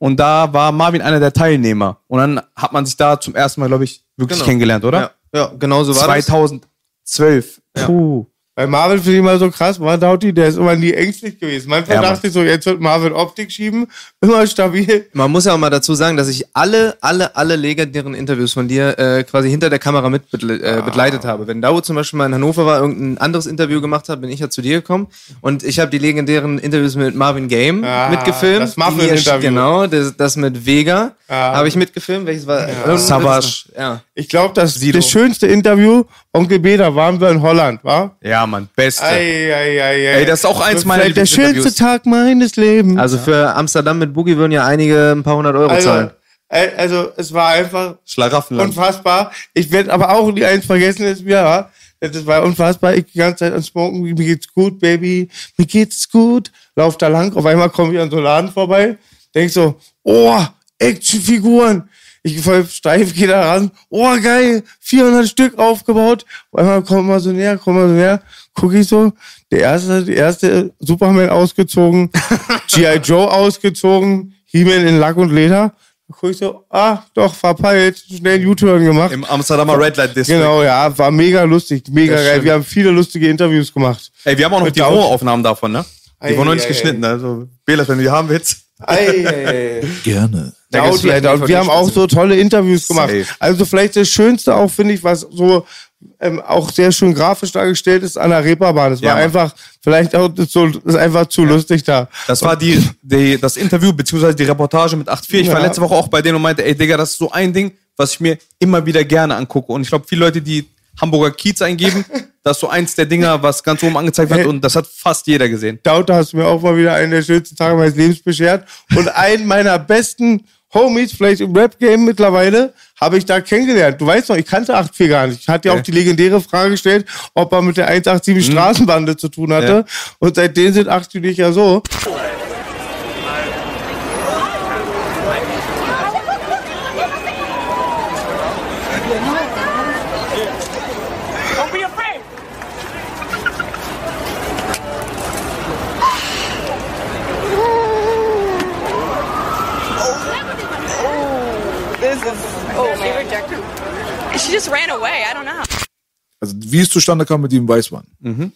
und da war Marvin einer der Teilnehmer. Und dann hat man sich da zum ersten Mal, glaube ich, wirklich Genau. kennengelernt, oder? Ja, ja genau so war das. 2012. Puh. Bei Marvin finde ich mal so krass, war Dauti, der ist immer nie ängstlich gewesen. Manchmal Ja, Mann. dachte ich so, jetzt wird Marvin Optik schieben, immer stabil. Man muss ja auch mal dazu sagen, dass ich alle, alle, alle legendären Interviews von dir äh, quasi hinter der Kamera mit begle äh, begleitet habe. Wenn Dao zum Beispiel mal in Hannover war, irgendein anderes Interview gemacht hat, bin ich ja zu dir gekommen und ich habe die legendären Interviews mit Marvin Game Ah, mitgefilmt. das Muffin-Interview. Die- Genau, das, das mit Vega Ah. habe ich mitgefilmt. Welches war? Ja. Savage. Ja. Ich glaube, das, Sido. das schönste Interview, Onkel B, da waren wir in Holland, wa? Ja, Mann, beste. Ei, ei, ei, ei. Ey, das ist auch eins meiner der schönste. Tag meines Lebens. Also für Amsterdam mit Boogie würden ja einige ein paar hundert Euro also, zahlen. äh, also, es war einfach unfassbar. Ich werde aber auch nie eins vergessen, ist mir, wa? Das war unfassbar. Ich die ganze Zeit am Smoken, mir geht's gut, Baby, mir geht's gut. Lauf da lang, auf einmal kommen wir an so einen Laden vorbei. Denk so, oh, Actionfiguren. Ich voll steif, gehe da ran. Oh, geil, 400 Stück aufgebaut. Auf einmal kommt mal so näher, kommt mal so näher. Guck ich so, der erste, der erste Superman ausgezogen, [LAUGHS] G.I. Joe ausgezogen, He-Man in Lack und Leder. Da guck ich so, ah, doch, verpeilt, schnell einen U-Turn gemacht. Im Amsterdamer Red Light District. Genau, ja, war mega lustig, mega Das geil. stimmt. Wir haben viele lustige Interviews gemacht. Ey, wir haben auch noch Mit die. Rohaufnahmen davon, ne? Die Ei, wurden noch nicht ei, geschnitten, also Belas, wenn du die haben willst. Ei, ei, ei. Gerne. Da eine Und wir haben auch so tolle Interviews gemacht. Safe. Also vielleicht das Schönste auch, finde ich, was so ähm, auch sehr schön grafisch dargestellt ist an der Reeperbahn. Es Ja, war Mann. einfach, vielleicht auch das so, das ist einfach zu lustig da. Das war die, die, das Interview, beziehungsweise die Reportage mit 8.4. Ich war Ja. letzte Woche auch bei denen und meinte, ey Digga, das ist so ein Ding, was ich mir immer wieder gerne angucke. Und ich glaube, viele Leute, die Hamburger Kiez eingeben, [LAUGHS] das ist so eins der Dinger, was ganz oben angezeigt wird Hey. und das hat fast jeder gesehen. Dauter hast du mir auch mal wieder einen der schönsten Tage meines Lebens beschert. Und einen meiner besten Homies, vielleicht im Rap-Game mittlerweile, habe ich da kennengelernt. Du weißt noch, ich kannte 84 gar nicht. Ich hatte ja auch die legendäre Frage gestellt, ob er mit der 187 Straßenbande zu tun hatte. Ja. Und seitdem sind 8 nicht ja so. She just ran away. I don't know. Also wie es zustande kam mit ihm, weiß man.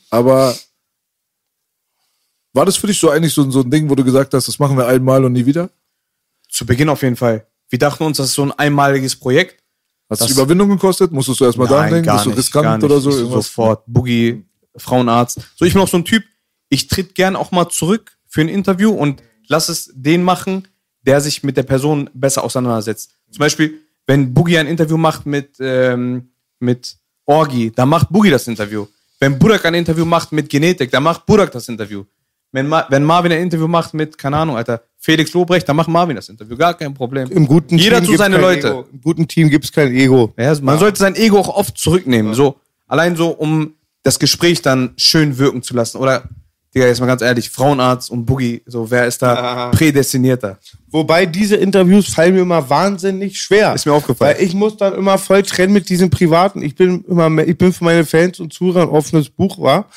Aber war das für dich so eigentlich so, so ein Ding, wo du gesagt hast, das machen wir einmal und nie wieder? Zu Beginn auf jeden Fall. Wir dachten uns, das ist so ein einmaliges Projekt. Hat es Das- Überwindung gekostet? Musstest du erstmal daran denken? Bist du riskant gar nicht. oder so? Ich Irgendwas? Sofort. Boogie, Frauenarzt. So, ich bin auch so ein Typ, ich tritt gern auch mal zurück für ein Interview und lass es den machen, der sich mit der Person besser auseinandersetzt. Zum Beispiel, wenn Boogie ein Interview macht mit, ähm, mit Orgi, dann macht Boogie das Interview. Wenn Burak ein Interview macht mit Genetik, dann macht Burak das Interview. Wenn, Ma wenn Marvin ein Interview macht mit, keine Ahnung, Alter, Felix Lobrecht, dann macht Marvin das Interview. Gar kein Problem. Im guten Jeder Team zu seine kein Leute. Ego. Im guten Team gibt's kein Ego. Ja, man sollte sein Ego auch oft zurücknehmen. So, allein so, um das Gespräch dann schön wirken zu lassen. Oder, Digga, jetzt mal ganz ehrlich, Frauenarzt und Boogie, so, wer ist da prädestinierter? Wobei diese Interviews fallen mir immer wahnsinnig schwer. Ist mir aufgefallen. Weil ich muss dann immer voll trennen mit diesen privaten. Ich bin immer, ich bin für meine Fans und Zuhörer ein offenes Buch war.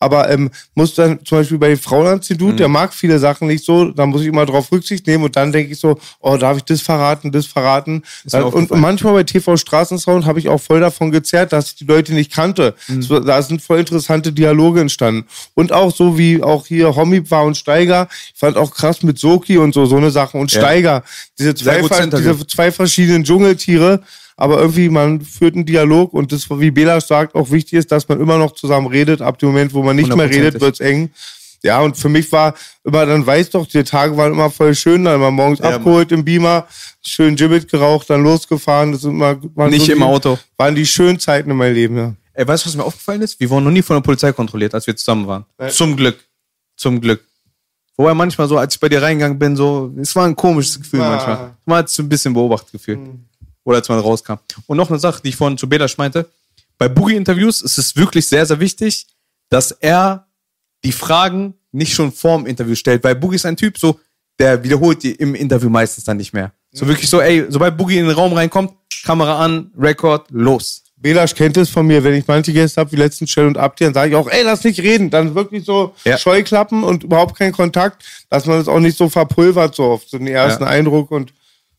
Aber ähm, muss dann zum Beispiel bei dem Fraueninstitut, Mhm. der mag viele Sachen nicht so, da muss ich immer drauf Rücksicht nehmen und dann denke ich so, oh, darf ich das verraten, das verraten? Dann, und, manchmal bei TV Straßensound habe ich auch voll davon gezerrt, dass ich die Leute nicht kannte. Mhm. So, Da sind voll interessante Dialoge entstanden. Und auch so wie auch hier Homib war und Steiger, ich fand auch krass mit Soki und so, so eine Sachen und Ja. Steiger, diese zwei, diese zwei verschiedenen Dschungeltiere, aber irgendwie man führt einen Dialog und das, wie Bela sagt, auch wichtig ist, dass man immer noch zusammen redet. Ab dem Moment, wo man nicht mehr redet, Hundertprozentig. wird's eng. Ja, und für mich war immer, dann weiß doch, die Tage waren immer voll schön, dann immer morgens Ja, abgeholt im Beamer, schön Gibbet geraucht, dann losgefahren. Das sind immer, waren Nicht so im die, Auto. Waren die schönen Zeiten in meinem Leben, ja. Ey, weißt du, was mir aufgefallen ist? Wir wurden noch nie von der Polizei kontrolliert, als wir zusammen waren. Zum Glück. Zum Glück. Wobei manchmal so, als ich bei dir reingegangen bin, so, es war ein komisches Gefühl Ah. manchmal. Man hat so ein bisschen beobachtet gefühlt. Oder als man rauskam. Und noch eine Sache, die ich vorhin zu Belasch meinte. Bei Boogie-Interviews ist es wirklich sehr, sehr wichtig, dass er die Fragen nicht schon vorm Interview stellt, weil Boogie ist ein Typ, so, der wiederholt die im Interview meistens dann nicht mehr. So wirklich so, ey, sobald Boogie in den Raum reinkommt, Kamera an, Rekord, los. Belasch kennt es von mir, wenn ich manche Gäste habe, wie letzten Shell und Abdi, dann sage ich auch, ey, lass nicht reden. Dann wirklich so Ja. Scheuklappen und überhaupt keinen Kontakt, dass man das auch nicht so verpulvert, so oft, so den ersten Ja. Eindruck und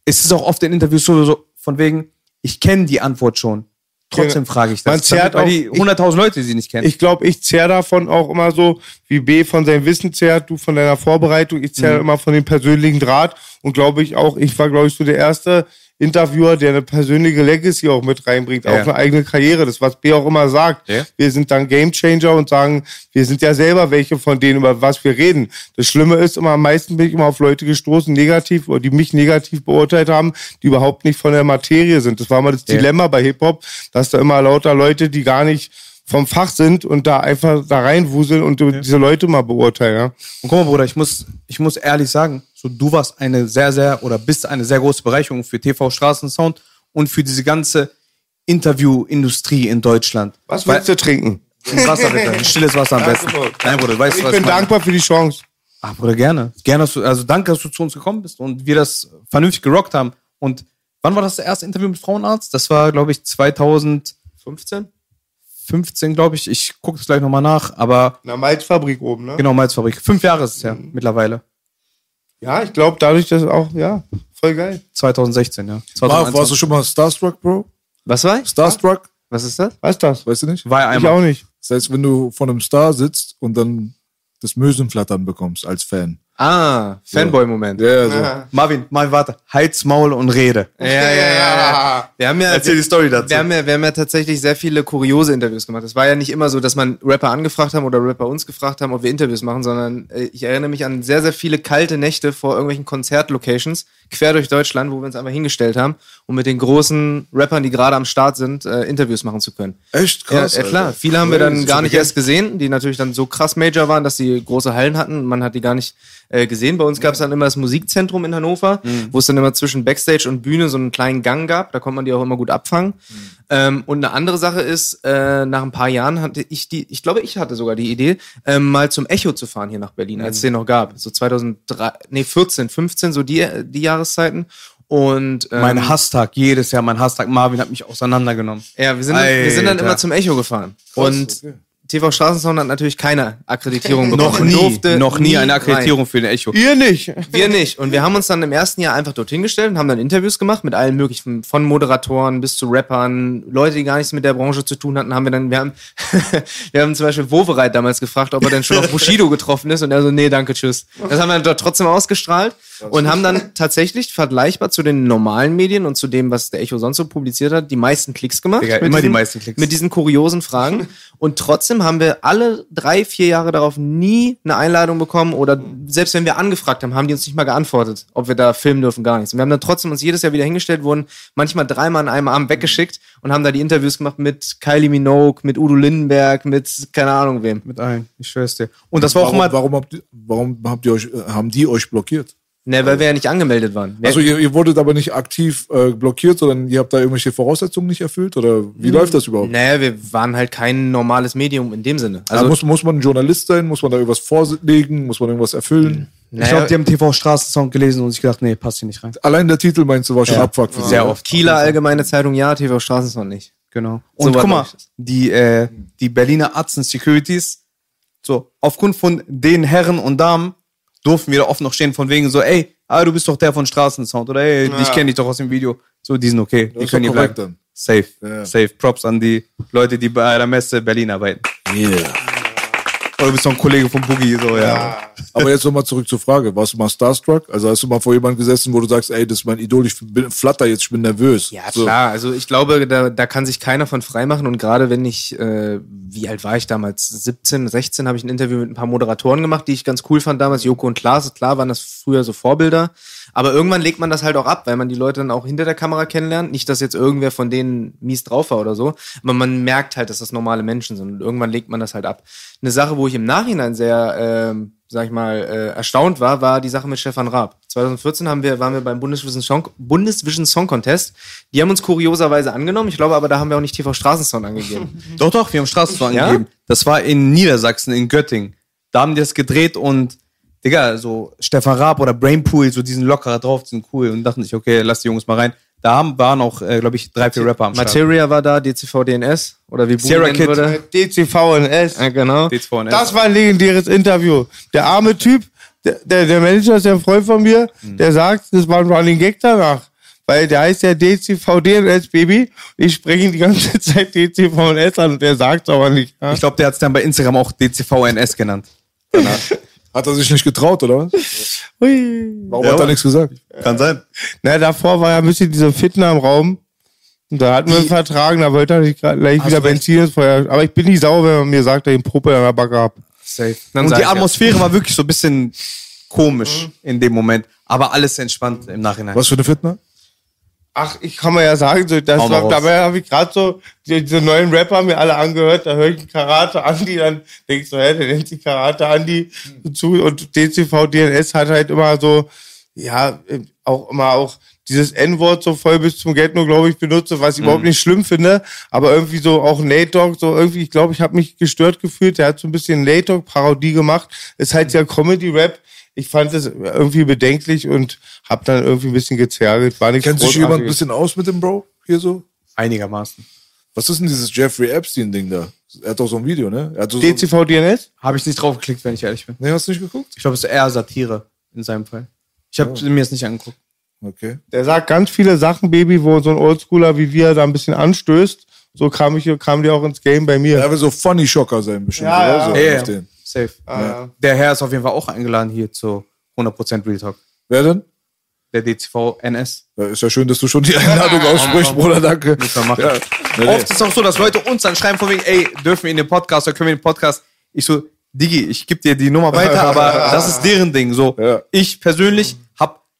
es ist auch oft in Interviews so, so von wegen, ich kenne die Antwort schon. Trotzdem frage ich Man das. zerrt weil auch- die 100.000 Leute sie nicht kennen. ich glaube, ich zehr davon auch immer so, wie B von seinem Wissen zehrt, du von deiner Vorbereitung. Ich zehr Mhm. immer von dem persönlichen Draht und glaube ich auch, ich war, glaube ich, so der erste Interviewer, der eine persönliche Legacy auch mit reinbringt, Ja. auch eine eigene Karriere. Das, was B auch immer sagt. Ja. Wir sind dann Gamechanger und sagen, wir sind ja selber welche von denen, über was wir reden. Das Schlimme ist immer, am meisten bin ich immer auf Leute gestoßen, negativ, oder die mich negativ beurteilt haben, die überhaupt nicht von der Materie sind. Das war mal das Ja. Dilemma bei Hip-Hop, dass da immer lauter Leute, die gar nicht vom Fach sind und da einfach da reinwuseln und diese Leute mal beurteilen. Und guck mal, Bruder, ich muss, ich muss ehrlich sagen, so du warst eine sehr, sehr oder bist eine sehr große Bereicherung für TV Straßensound und für diese ganze Interviewindustrie in Deutschland. Was willst du trinken? Ein Wasser bitte, ein stilles Wasser am besten. Nein, Bruder, weißt, Ich was bin meine. dankbar für die Chance. Ah, Bruder, gerne. Gerne, dass du, also danke, dass du zu uns gekommen bist und wir das vernünftig gerockt haben. Und wann war das erste Interview mit Frauenarzt? Das war, glaube ich, 2015, 15? glaube ich. Ich gucke das gleich nochmal nach, aber Na, Malzfabrik oben, ne? genau, Malzfabrik. Fünf Jahre ist es ja mittlerweile. Ja, ich glaube, dadurch, dass auch, ja, voll geil. 2016, ja. Marv, 2021. warst du schon mal Starstruck, Bro? Was war? Starstruck? Was ist das? Was ist das? Weißt du nicht? War ja Ich einmal. auch nicht. Das heißt, wenn du von einem Star sitzt und dann das Mösenflattern bekommst als Fan. Ah, Fanboy-Moment. Ja, ja, so. Marvin, Marvin, warte. Halt's Maul und rede. Ja, ja, ja, ja. Wir haben ja, Erzähl die Story dazu. Wir haben, ja, wir haben ja tatsächlich sehr viele kuriose Interviews gemacht. Es war ja nicht immer so, dass man Rapper angefragt haben oder Rapper uns gefragt haben, ob wir Interviews machen, sondern äh, ich erinnere mich an sehr, sehr viele kalte Nächte vor irgendwelchen Konzertlocations. Quer durch Deutschland, wo wir uns einfach hingestellt haben, um mit den großen Rappern, die gerade am Start sind, äh, Interviews machen zu können. Echt krass. ja, ja, klar. Alter. Viele haben wir dann gar nicht erst gesehen, die natürlich dann so krass Major waren, dass sie große Hallen hatten. Man hat die gar nicht äh, gesehen. Bei uns gab es dann immer das Musikzentrum in Hannover, Mhm. wo es dann immer zwischen Backstage und Bühne so einen kleinen Gang gab. Da konnte man die auch immer gut abfangen. Mhm. Ähm, und eine andere Sache ist, äh, nach ein paar Jahren hatte ich die, ich glaube, ich hatte sogar die Idee, ähm, mal zum Echo zu fahren hier nach Berlin, als es den noch gab. So 2003, nee, 14, 15, so die, die Jahreszeiten. Und ähm, Mein Hasstag, jedes Jahr mein Hasstag. Marvin hat mich auseinandergenommen. ja, wir sind, wir sind dann immer zum Echo gefahren. und okay. TV Straßensound hat natürlich keine Akkreditierung bekommen. Noch nie, durfte noch nie eine rein. Akkreditierung für den Echo. Ihr nicht. Wir nicht. Und wir haben uns dann im ersten Jahr einfach dorthin gestellt und haben dann Interviews gemacht mit allen möglichen, von Moderatoren bis zu Rappern, Leute, die gar nichts mit der Branche zu tun hatten, haben wir dann, wir haben, [LAUGHS] wir haben zum Beispiel Wovereit damals gefragt, ob er denn schon auf Bushido getroffen ist und er so, nee, danke, tschüss. Das haben wir dort trotzdem ausgestrahlt und haben dann tatsächlich vergleichbar zu den normalen Medien und zu dem, was der Echo sonst so publiziert hat, die meisten Klicks gemacht. Mit immer die diesen, meisten Klicks. Mit diesen kuriosen Fragen. Und trotzdem haben wir alle drei, vier Jahre darauf nie eine Einladung bekommen oder selbst wenn wir angefragt haben, haben die uns nicht mal geantwortet, ob wir da filmen dürfen, gar nichts. Und wir haben dann trotzdem uns jedes Jahr wieder hingestellt, wurden manchmal dreimal an einem Abend weggeschickt und haben da die Interviews gemacht mit Kylie Minogue, mit Udo Lindenberg, mit keine Ahnung wem. Mit allen, ich schwör's dir. Und das war auch Warum, mal. warum, habt, ihr- warum habt ihr euch, äh, haben die euch blockiert? Ne, weil wir ja nicht angemeldet waren. Wir- Also ihr, ihr wurdet aber nicht aktiv äh, blockiert, sondern ihr habt da irgendwelche Voraussetzungen nicht erfüllt? Oder wie läuft das überhaupt? Naja, wir waren halt kein normales Medium in dem Sinne. Also Also, muss, muss man ein Journalist sein? Muss man da irgendwas vorlegen? Muss man irgendwas erfüllen? Ich glaube, die haben TV Straßensound gelesen und sich gedacht, nee, passt hier nicht rein. Allein der Titel meinst du war schon Ja. Abfuck für Sehr oder? oft. Kieler Allgemeine Zeitung, ja, TV Straßensound nicht. Genau. So Und war, guck mal, ich, die, äh, die Berliner Atzen Securities, so, aufgrund von den Herren und Damen durften wir da oft noch stehen, von wegen so, ey, ah, du bist doch der von Straßensound oder ey, ich kenne dich doch aus dem Video. So, die sind okay, die ist können hier bleiben. dann. Safe, Ja. safe. Props an die Leute, die bei der Messe Berlin arbeiten. Oder du bist doch ein Kollege von Boogie, so, ja. Aber jetzt nochmal zurück zur Frage. Warst du mal Starstruck? Also hast du mal vor jemandem gesessen, wo du sagst, ey, das ist mein Idol, ich bin, flatter jetzt, ich bin nervös. Ja, So. klar. Also ich glaube, da, da kann sich keiner von freimachen. Und gerade wenn ich, äh, wie alt war ich damals? 17, 16, habe ich ein Interview mit ein paar Moderatoren gemacht, die ich ganz cool fand damals. Joko und Klaas, klar waren das früher so Vorbilder. Aber irgendwann legt man das halt auch ab, weil man die Leute dann auch hinter der Kamera kennenlernt. Nicht, dass jetzt irgendwer von denen mies drauf war oder so. Aber man merkt halt, dass das normale Menschen sind. Und irgendwann legt man das halt ab. Eine Sache, wo ich im Nachhinein sehr, ähm, sag ich mal, äh, erstaunt war, war die Sache mit Stefan Raab. 2014 haben wir, waren wir beim Bundesvision Song, Bundesvision Song Contest. Die haben uns kurioserweise angenommen. Ich glaube aber, da haben wir auch nicht TV Straßensound angegeben. [LAUGHS] Doch, doch, wir haben Straßensound Ja? angegeben. Das war in Niedersachsen, in Göttingen. Da haben die das gedreht und, Digga, so Stefan Raab oder Brainpool, so diesen lockerer drauf, die sind cool und dachten sich, okay, lass die Jungs mal rein. Da haben, waren auch, äh, glaube ich, drei, vier Rapper am Start. Materia war da, DCV DNS oder wie Sierra Kid. würde. DCVNS. Ja, genau. D2NS. Das war ein legendäres Interview. Der arme Typ, der, der, der Manager ist ja ein Freund von mir, der sagt, das war ein Running Gag danach. Weil der heißt ja DCVDNS Baby. Ich spreche ihn die ganze [LAUGHS] Zeit DCVNS an und der sagt aber nicht. Ja? Ich glaube, der hat es dann bei Instagram auch DCVNS genannt. [LAUGHS] Hat er sich nicht getraut, oder was? Hui. Warum Ja, hat er nichts gesagt? Kann sein. Na, davor war ja ein bisschen dieser Fitner im Raum. Und da hatten wir einen Vertrag, da wollte er nicht gleich wieder Benzin ins Feuer. Aber ich bin nicht sauer, wenn man mir sagt, dass ich einen Popel an der Backe hab. Safe. Dann und die ich ja. Atmosphäre war wirklich so ein bisschen komisch in dem Moment. Aber alles entspannt im Nachhinein. Was für eine Fitner? Ach, ich kann mal ja sagen, so, das Hau war, raus. dabei habe ich gerade so, die, diese neuen Rapper mir alle angehört, da höre ich Karate Andi, dann denk ich so, hä, der nennt sich Karate Andi zu und DCV DNS hat halt immer so, ja, äh, auch immer auch dieses N-Wort so voll bis zum Geld nur, glaube ich, benutze, was ich überhaupt nicht schlimm finde, aber irgendwie so auch Nate Dogg, so irgendwie, ich glaube, ich habe mich gestört gefühlt, der hat so ein bisschen Nate Dogg Parodie gemacht, ist halt ja Comedy-Rap, ich fand das irgendwie bedenklich und hab dann irgendwie ein bisschen gezerrt. War nicht Kennt sich jemand ein bisschen aus mit dem Bro hier so? Einigermaßen. Was ist denn dieses Jeffrey Epstein-Ding da? Er hat doch so ein Video, ne? Er hat so, DCV DNS? Habe ich nicht drauf geklickt, wenn ich ehrlich bin. Nee, hast du nicht geguckt? Ich glaube, es ist eher Satire in seinem Fall. Ich habe mir das nicht angeguckt. Okay. Der sagt ganz viele Sachen, Baby, wo so ein Oldschooler wie wir da ein bisschen anstößt. So kam ich, kam die auch ins Game bei mir. Er will so Funny Shocker sein, bestimmt. Ja, oder? ja. So, Ja, auf ja. Safe. ja. Der Herr ist auf jeden Fall auch eingeladen hier zu 100% Real Talk. Wer denn? Der DCV NS. Ja, ist ja schön, dass du schon die [LAUGHS] Einladung aussprichst, Bruder, danke. Ja. Oft ist es auch so, dass Leute uns dann schreiben von wegen, ey, dürfen wir in den Podcast oder können wir in den Podcast? Ich so, Digi, ich gebe dir die Nummer weiter, aber [LAUGHS] das ist deren Ding. So, ich persönlich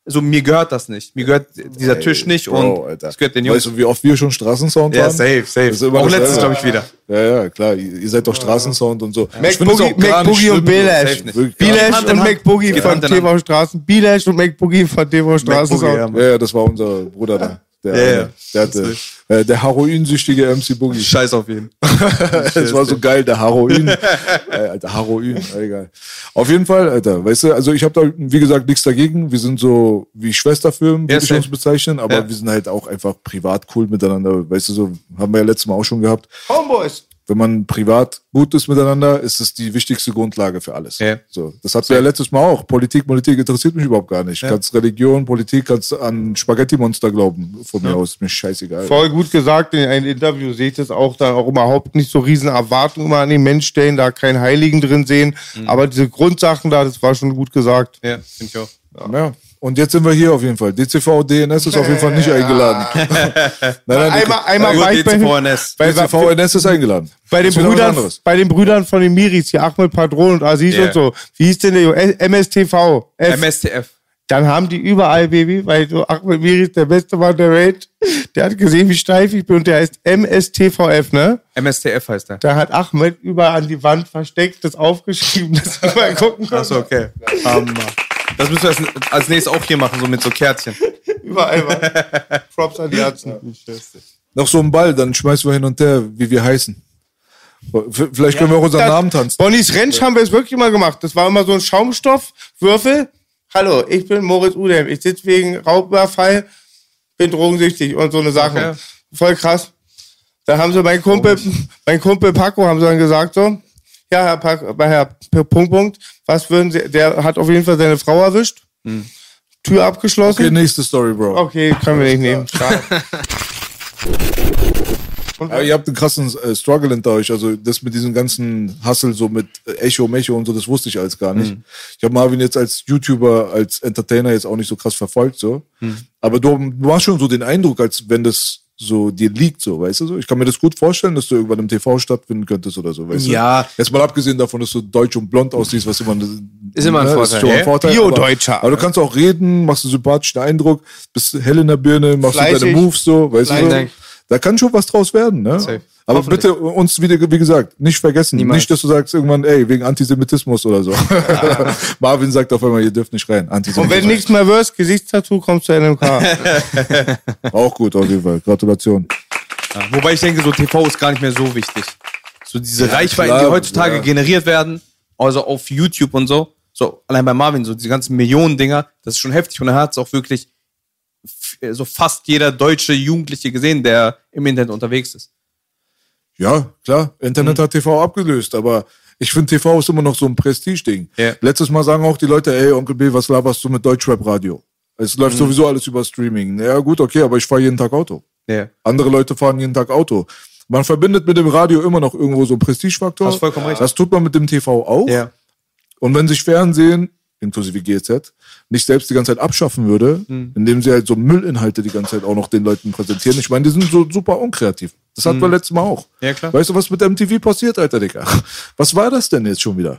also mir gehört das nicht. Mir gehört dieser Tisch nicht und Bro, Alter. das gehört den Jungs. Weißt du, wie oft wir schon Straßensound ja, waren? safe, safe. Immer Auch selbe. glaube ich, wieder. Ja, ja, klar. Ihr seid doch Straßensound und so. Mac Ich finde es Boogie, auch gar Mac nicht Boogie und Belash. safe. Belash und. Mac Boogie von. TV Straßen. Belash und Mac Boogie von TV Straßen. Boogie, ja, Ja, ja, das war unser Bruder da. Der, Ja, ja. der, hatte, äh, der heroinsüchtige MC Boogie. Scheiß auf jeden. [LAUGHS] [LAUGHS] das war so geil, der Heroin. [LAUGHS] äh, Alter, Heroin, egal. Auf jeden Fall, Alter, weißt du, also ich habe da, wie gesagt, nichts dagegen. Wir sind so wie Schwesterfilm, würde Ja, ich uns bezeichnen, aber Ja. wir sind halt auch einfach privat cool miteinander. Weißt du, so haben wir ja letztes Mal auch schon gehabt. Homeboys. Wenn man privat gut ist miteinander, ist es die wichtigste Grundlage für alles. Ja. So, das hatten wir ja letztes Mal auch. Politik, Politik interessiert mich überhaupt gar nicht. Kannst Religion, Politik, kannst an Spaghetti-Monster glauben. Von mir aus, ist mir scheißegal. Voll gut gesagt in einem Interview sehe ich das auch dann auch überhaupt nicht so riesen Erwartungen immer an den Mensch stellen, da keinen Heiligen drin sehen. Aber diese Grundsachen da, das war schon gut gesagt. Ja, finde ich auch. Ja. Und jetzt sind wir hier auf jeden Fall. DCV, DNS ist auf jeden Fall nicht eingeladen. [LAUGHS] nein, nein, Einmal, einmal Gut, war ich bei, DCVNS. bei, DCV, bei, DNS ist eingeladen. bei, den Brüdern, bei den Brüdern von den Miris, hier Ahmed Padron und Aziz Yeah. und so. Wie hieß denn der? Äh, MSTV. F. MSTF. Dann haben die überall, Baby, weil so Ahmed Miri ist der beste Mann der Welt. Der hat gesehen, wie steif ich bin und der heißt MSTVF, ne? MSTF heißt er. Da hat Ahmed überall an die Wand versteckt, das aufgeschrieben, dass wir mal gucken können. Achso, okay. Hammer. Das müssen wir als, als nächstes auch hier machen, so mit so Kärtchen. [LAUGHS] Überall war. Props an die [LAUGHS] Herzen. Noch so ein Ball, dann schmeißen wir hin und her, wie wir heißen. Vielleicht können wir auch unseren Das- Namen tanzen. Bonnies Rentsch haben wir es wirklich mal gemacht. Das war immer so ein Schaumstoffwürfel. Hallo, ich bin Moritz Udem. Ich sitze wegen Raubüberfall, bin drogensüchtig und so eine Sache. Okay. Voll krass. Da haben sie mein Kumpel, mein Kumpel Paco haben sie dann gesagt so, ja, Herr, Paco, Herr Punkt, Punkt, was würden Sie, der hat auf jeden Fall seine Frau erwischt. Tür abgeschlossen. Okay, nächste Story, Bro. Okay, können wir nicht nehmen. Schade. Aber ihr habt einen krassen äh, Struggle hinter euch. Also das mit diesem ganzen Hustle, so mit Echo, Mecho und so, das wusste ich alles gar nicht. Ich habe Marvin jetzt als YouTuber, als Entertainer jetzt auch nicht so krass verfolgt, so. Aber du, du hast schon so den Eindruck, als wenn das so dir liegt, so, weißt du so? Ich kann mir das gut vorstellen, dass du irgendwann im TV stattfinden könntest oder so, weißt Ja. du? Jetzt mal abgesehen davon, dass du deutsch und blond aussiehst, was immer Ist immer ein ne, Vorteil. schon ein? Vorteil. Bio-Deutscher. Aber, aber du kannst auch reden, machst einen sympathischen Eindruck, bist hell in der Birne, machst du deine Fleißig. Moves so, weißt du so? Da kann schon was draus werden, ne? Safe. Aber bitte uns wieder, wie gesagt, nicht vergessen. Niemals. Nicht, dass du sagst irgendwann, ey, wegen Antisemitismus oder so. [LAUGHS] Marvin sagt auf einmal, ihr dürft nicht rein. Und Antisemitismus. wenn nichts mehr wirst, Gesichtstattoo, kommst du NMK. [LAUGHS] [LAUGHS] Auch gut, auf jeden Fall. Gratulation. Ja, wobei ich denke, so TV ist gar nicht mehr so wichtig. So diese Ja, Reichweiten, klar, die heutzutage ja. generiert werden, also auf YouTube und so, so allein bei Marvin, so diese ganzen Millionen-Dinger, das ist schon heftig. Und er hat es auch wirklich so fast jeder deutsche Jugendliche gesehen, der im Internet unterwegs ist. Ja, klar. Internet Mhm. hat TV abgelöst, aber ich finde, TV ist immer noch so ein Prestige-Ding. Ja. Letztes Mal sagen auch die Leute, ey, Onkel B, was laberst du mit Deutschrap-Radio? Es läuft Mhm. sowieso alles über Streaming. Ja, gut, okay, aber ich fahre jeden Tag Auto. Ja. Andere Leute fahren jeden Tag Auto. Man verbindet mit dem Radio immer noch irgendwo so einen Prestigefaktor. Hast vollkommen recht. Das tut man mit dem TV auch. Ja. Und wenn sich Fernsehen, inklusive GZ, nicht selbst die ganze Zeit abschaffen würde, Mhm. indem sie halt so Müllinhalte die ganze Zeit auch noch den Leuten präsentieren, ich meine, die sind so super unkreativ. Das hatten wir letztes Mal auch. Mhm. Ja, klar. Weißt du, was mit MTV passiert, Alter, Digga? [LAUGHS] Was war das denn jetzt schon wieder?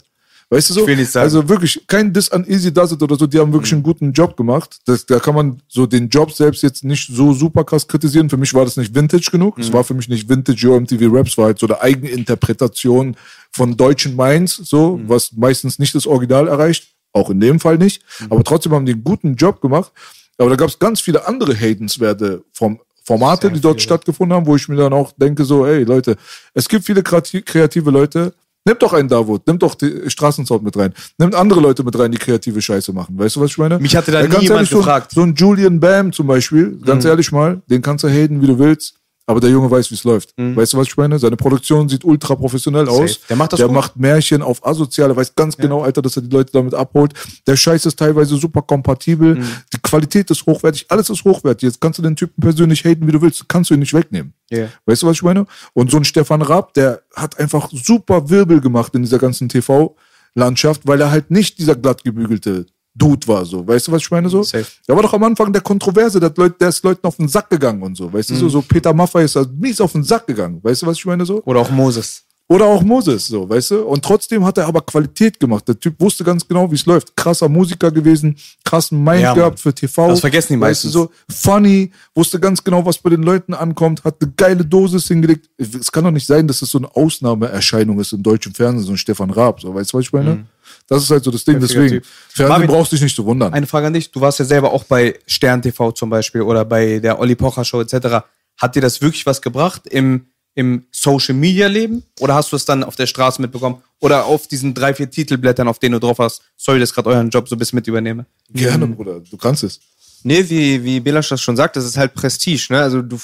Weißt du so? Also wirklich, kein Diss an Easy Does It oder so, die haben wirklich einen guten Job gemacht. Das, da kann man so den Job selbst jetzt nicht so super krass kritisieren. Für mich war das nicht Vintage genug. Es war für mich nicht Vintage Yo MTV Raps, war halt so eine Eigeninterpretation von deutschen Minds, so, was meistens nicht das Original erreicht. Auch in dem Fall nicht. Aber trotzdem haben die einen guten Job gemacht. Aber da gab es ganz viele andere hatenswerte vom Formate, die dort stattgefunden haben, wo ich mir dann auch denke, so, ey Leute, es gibt viele kreati- kreative Leute, Nimmt doch einen Davut, nimmt doch die Straßensound mit rein. Nimmt andere Leute mit rein, die kreative Scheiße machen. Weißt du, was ich meine? Mich hatte da Ja, nie ganz jemand ehrlich, so, gefragt. So ein Julian Bam zum Beispiel, ganz ehrlich mal, den kannst du haten, wie du willst. Aber der Junge weiß, wie es läuft. Weißt du, was ich meine? Seine Produktion sieht ultra professionell aus. Der macht das Der gut. macht Märchen auf asoziale, weiß ganz genau, Alter, dass er die Leute damit abholt. Der Scheiß ist teilweise super kompatibel. Die Qualität ist hochwertig. Alles ist hochwertig. Jetzt kannst du den Typen persönlich haten, wie du willst. Kannst du ihn nicht wegnehmen. Ja. Weißt du, was ich meine? Und so ein Stefan Raab, der hat einfach super Wirbel gemacht in dieser ganzen TV-Landschaft, weil er halt nicht dieser glattgebügelte Dude war, so. Weißt du, was ich meine, so? Safe. Der war doch am Anfang der Kontroverse, der, hat Leute, der ist Leuten auf den Sack gegangen und so. Weißt du, so, so Peter Maffay ist da mies auf den Sack gegangen. Weißt du, was ich meine, so? Oder auch Moses. Oder auch Moses, so, weißt du? Und trotzdem hat er aber Qualität gemacht. Der Typ wusste ganz genau, wie es läuft. Krasser Musiker gewesen, krassen Mind Ja, gehabt für TV. Das vergessen die weißt du, so funny, wusste ganz genau, was bei den Leuten ankommt, hat eine geile Dosis hingelegt. Es kann doch nicht sein, dass es so eine Ausnahmeerscheinung ist im deutschen Fernsehen, so ein Stefan Raab, so, weißt du, was ich meine? Das ist halt so das Ding, Mhm. Deswegen. Fernsehen Marvin, brauchst dich nicht zu wundern. Eine Frage an dich. Du warst ja selber auch bei Stern TV zum Beispiel oder bei der Olli Pocher Show etc. Hat dir das wirklich was gebracht im, im Social Media Leben? Oder hast du es dann auf der Straße mitbekommen? Oder auf diesen drei, vier Titelblättern, auf denen du drauf hast? Sorry, dass ich gerade euren Job so ein bisschen mit übernehme. Gerne, Bruder, du kannst es. Nee, wie, wie Belasch das schon sagt, das ist halt Prestige, ne? Also du,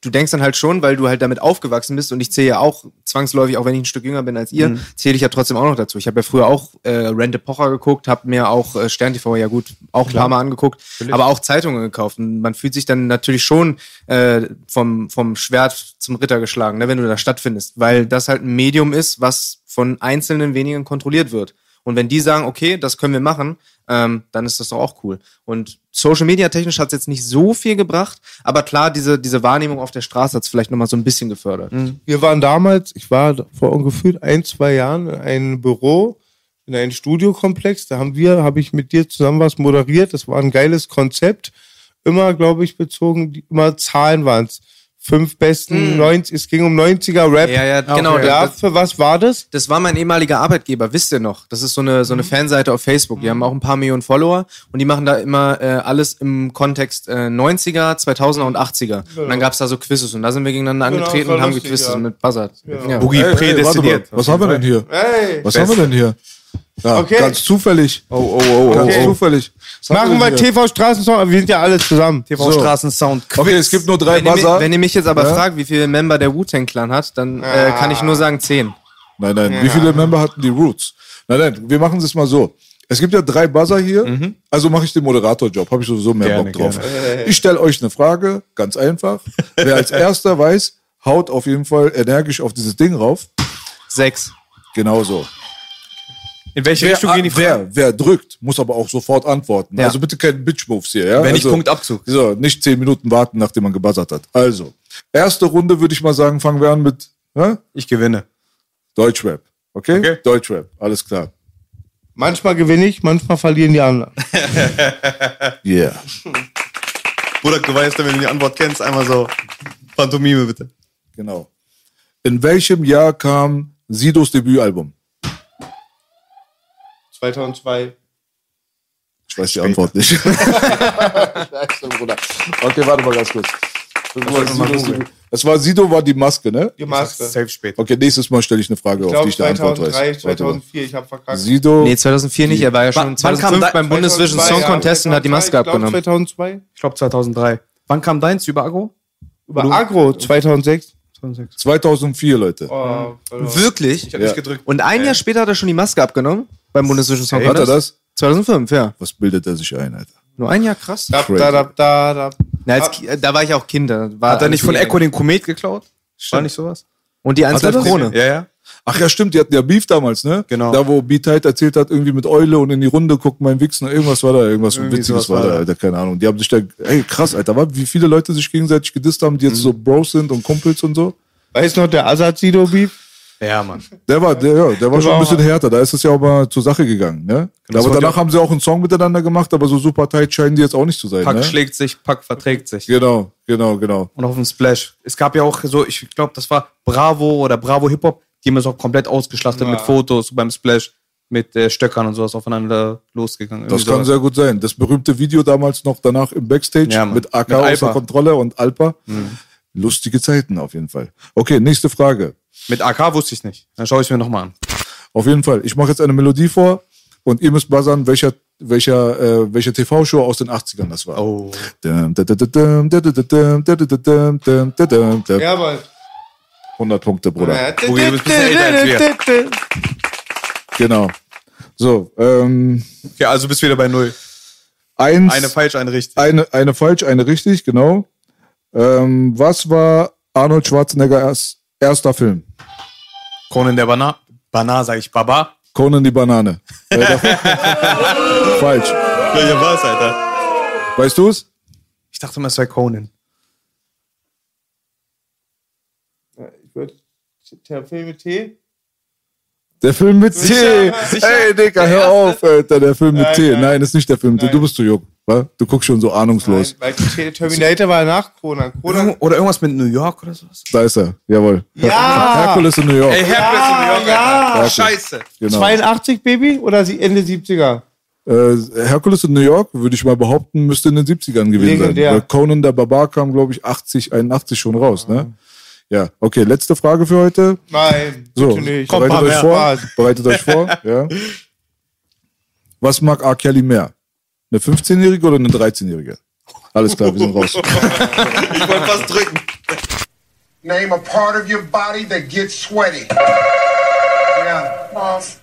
du denkst dann halt schon, weil du halt damit aufgewachsen bist und ich zähle ja auch zwangsläufig, auch wenn ich ein Stück jünger bin als ihr, zähle ich ja trotzdem auch noch dazu. Ich habe ja früher auch äh, Rente Pocher geguckt, habe mir auch äh, Stern TV ja gut auch ein paar Mal angeguckt, aber auch Zeitungen gekauft. Und man fühlt sich dann natürlich schon äh, vom, vom Schwert zum Ritter geschlagen, ne, wenn du da stattfindest, weil das halt ein Medium ist, was von einzelnen wenigen kontrolliert wird. Und wenn die sagen, okay, das können wir machen, ähm, dann ist das doch auch cool. Und Social Media technisch hat es jetzt nicht so viel gebracht, aber klar, diese, diese Wahrnehmung auf der Straße hat es vielleicht nochmal so ein bisschen gefördert. Wir waren damals, ich war vor ungefähr ein, zwei Jahren in einem Büro, in einem Studiokomplex. Da haben wir, habe ich mit dir zusammen was moderiert. Das war ein geiles Konzept. Immer, glaube ich, bezogen, immer Zahlen waren es. Fünf besten, 90, es ging um 90er Rap. Ja, ja, genau. Ja, Das, für was war das? das war mein ehemaliger Arbeitgeber, wisst ihr noch? Das ist so eine, so eine Fanseite auf Facebook. Die haben auch ein paar Millionen Follower und die machen da immer äh, alles im Kontext äh, 90er, 2000er und 80er. Und dann gab's da so Quizzes und da sind wir gegeneinander Genau, angetreten voll und haben gequizzet ja. mit Buzzard. Ja. Boogie Ey, ey, warte mal, prädestiniert. was haben wir denn hier? Hey, Was haben wir denn hier? Ja, Okay. ganz zufällig. Oh, oh, oh, Ganz Okay. zufällig. Was machen wir? TV Straßensong, aber wir sind ja alle zusammen. TV Straßensound. Okay, es gibt nur drei Wenn, ihr, Buzzer. wenn ihr mich jetzt aber Ja? fragt, wie viele Member der Wu-Tang Clan hat, dann äh, kann ich nur sagen 10. Nein, nein. Wie viele Member hatten die Roots? Nein, nein. Wir machen es mal so. Es gibt ja drei Buzzer hier, also mache ich den Moderatorjob. Habe ich sowieso mehr Gerne, Bock drauf. Ich stelle euch eine Frage, ganz einfach. Wer als erster weiß, haut auf jeden Fall energisch auf dieses Ding rauf. 6. Genau so. In welche Wer, Richtung gehen die Fragen? wer, wer drückt, muss aber auch sofort antworten. Ja. Also bitte keine Bitch-Moves hier. Ja? Wenn nicht, also, Punktabzug. So, nicht zehn Minuten warten, nachdem man gebuzzert hat. Also, erste Runde würde ich mal sagen, fangen wir an mit ja? Ich gewinne. Deutschrap. Okay? Okay. Deutschrap, alles klar. Manchmal gewinne ich, manchmal verlieren die anderen. [LAUGHS] Yeah. Bruder, du weißt, wenn du die Antwort kennst, einmal so Pantomime bitte. Genau. In welchem Jahr kam Sidos Debütalbum? 2002. Ich weiß die Antwort nicht. Scheiße, [LAUGHS] [LAUGHS] Bruder. okay, warte mal ganz kurz. Das war, das Sido war die Maske, ne? Die Maske. Safe spät. Okay, nächstes Mal stelle ich eine Frage, Ich auf die glaube ich eine Antwort 2003, weiß. Warte mal. 2004, ich habe verkackt. Sido. Nee, 2004 nicht, er war ja schon Wann- wann kam 2005 da- beim Bundesvision 2002, Song ja, Contest und hat die 2002, Maske ich glaub, abgenommen. 2002? Ich glaube 2003. Wann kam deins über Agro? Über Agro 2006. 2006. 2004, Leute. Oh. Wirklich? Ich hab nicht gedrückt. Und ein Jahr später hat er schon die Maske abgenommen beim Bundesvision Song Hat er Contest. das? 2005, ja. Was bildet er sich ein, Alter? Nur ein Jahr, krass. Da, da, da, da, da. Na, als, da war ich auch Kind. War Hat er nicht von Echo den Komet geklaut? War nicht sowas? Und die 1 das? Krone. Ja, ja. Ach ja, stimmt, die hatten ja Beef damals, ne? Genau. Da, wo B-Tight erzählt hat, irgendwie mit Eule und in die Runde guckt mein Wichsen, irgendwas war da, irgendwas Irgendwie Witziges war war da. Alter, keine Ahnung. Die haben sich da, ey, krass, Alter, wie viele Leute sich gegenseitig gedisst haben, die Mhm. jetzt so Bros sind und Kumpels und so. Weißt du noch, der Azad Sido Beef? Ja, Mann. Der war, der, ja, der war schon ein war- bisschen härter, da ist es ja auch mal zur Sache gegangen, ne? Das aber danach haben sie auch einen Song miteinander gemacht, aber so super tight scheinen die jetzt auch nicht zu sein, Pack ne? schlägt sich, Pack verträgt sich. Genau, genau, genau. Und auf dem Splash. Es gab ja auch so, ich glaube, das war Bravo oder Bravo Hip Hop. Die haben es auch komplett ausgeschlachtet mit Fotos beim Splash, mit äh, Stöckern und sowas aufeinander losgegangen. Das kann sowas. sehr gut sein. Das berühmte Video damals noch danach im Backstage Ja, mit AK Mit außer. Mhm. Kontrolle und Alpa. Lustige Zeiten auf jeden Fall. Okay, nächste Frage. Mit AK wusste ich nicht. Dann schaue ich mir nochmal an. Auf jeden Fall. Ich mache jetzt eine Melodie vor und ihr müsst buzzern, welcher, welcher, äh, welche TV-Show aus den 80ern das war. Oh. Ja, Mann. 100 Punkte, Bruder. Genau. So, ähm, Okay, also bist wieder bei Null. eins, Eine falsch, eine richtig. eine, eine falsch, eine richtig, genau. Ähm, was war Arnold Schwarzeneggers erster Film? Conan der Bana. Bana, sag ich. Baba. Conan die Banane. Äh, [LAUGHS] falsch. Welcher war es, Alter? Weißt du es? Ich dachte mal, es wäre Conan. Ich würde. Der Film mit T? Der Film mit T. Ey, Digga, hör auf, Alter. Der Film mit Nein, T. nein. Nein, ist nicht der Film mit T. Du bist zu jung. Du guckst schon so ahnungslos. Weil die Terminator war nach Conan. Conan Oder irgendwas mit New York oder sowas. Da ist er. Jawohl. Ja. Herkules in New York. Ey, Herkules in New York, ja. Alter. Scheiße. genau. 82 Baby oder sie Ende 70er? Äh, Herkules in New York, würde ich mal behaupten, müsste in den 70ern gewesen Legendär. sein. Weil Conan der Barbar kam, glaube ich, 80, 81 schon raus, Ah. ne? Ja, okay, letzte Frage für heute. Nein, So, bitte nicht. bereitet Komm, euch vor. Bereitet euch vor, ja. [LAUGHS] Was mag R. Kelly mehr? Eine 15-Jährige oder eine 13-Jährige? Alles klar, wir sind raus. [LAUGHS] Ich wollte fast drücken. Name a part of your body that gets sweaty. Yeah. Balls.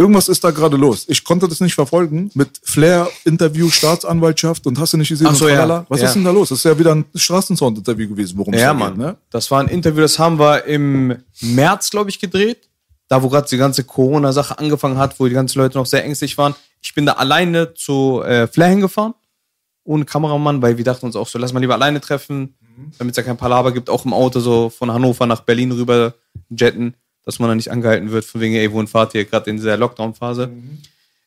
Irgendwas ist da gerade los. Ich konnte das nicht verfolgen. Mit Flair, Interview, Staatsanwaltschaft und hast du nicht gesehen? Ach so, ja. Was Ja. ist denn da los? Das ist ja wieder ein Straßensound-Interview gewesen, worum es Ja, da Mann. geht, ne? Das war ein Interview, das haben wir im März, glaube ich, gedreht. Da, wo gerade die ganze Corona-Sache angefangen hat, wo die ganzen Leute noch sehr ängstlich waren. Ich bin da alleine zu äh, Flair hingefahren, ohne Kameramann, weil wir dachten uns auch so, lass mal lieber alleine treffen, damit es ja kein Palaber gibt, auch im Auto so von Hannover nach Berlin rüber jetten, dass man da nicht angehalten wird, von wegen, ey, wohin fahrt ihr, gerade in dieser Lockdown-Phase.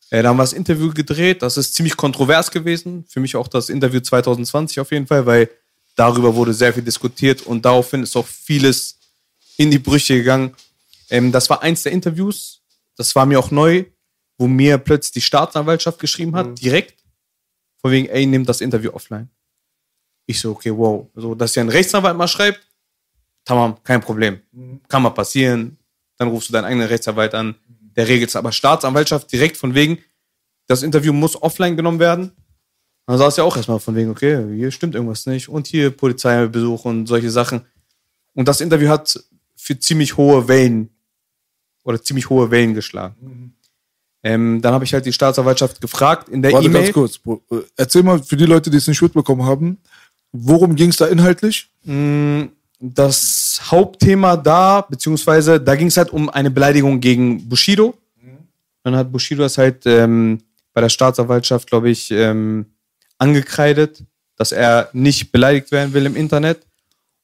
Äh, da haben wir das Interview gedreht, das ist ziemlich kontrovers gewesen, für mich auch das Interview 2020 auf jeden Fall, weil darüber wurde sehr viel diskutiert und daraufhin ist auch vieles in die Brüche gegangen. Ähm, das war eins der Interviews, das war mir auch neu, wo mir plötzlich die Staatsanwaltschaft geschrieben hat, direkt, von wegen, ey, nimm das Interview offline. Ich so, okay, wow. So, dass ja ein Rechtsanwalt mal schreibt, tamam, kein Problem. Kann mal passieren. Dann rufst du deinen eigenen Rechtsanwalt an, der regelt es. Aber Staatsanwaltschaft direkt von wegen, das Interview muss offline genommen werden. Dann saß ja auch erstmal von wegen, okay, hier stimmt irgendwas nicht. Und hier Polizeibesuch und solche Sachen. Und das Interview hat für ziemlich hohe Wellen oder ziemlich hohe Wellen geschlagen. Ähm, dann habe ich halt die Staatsanwaltschaft gefragt in der E-Mail. ganz kurz. Bro. Äh, Erzähl mal für die Leute, die es nicht mitbekommen haben, worum ging es da inhaltlich? Das Hauptthema da, beziehungsweise da ging es halt um eine Beleidigung gegen Bushido. Dann hat Bushido das halt ähm, bei der Staatsanwaltschaft, glaube ich, ähm, angekreidet, dass er nicht beleidigt werden will im Internet.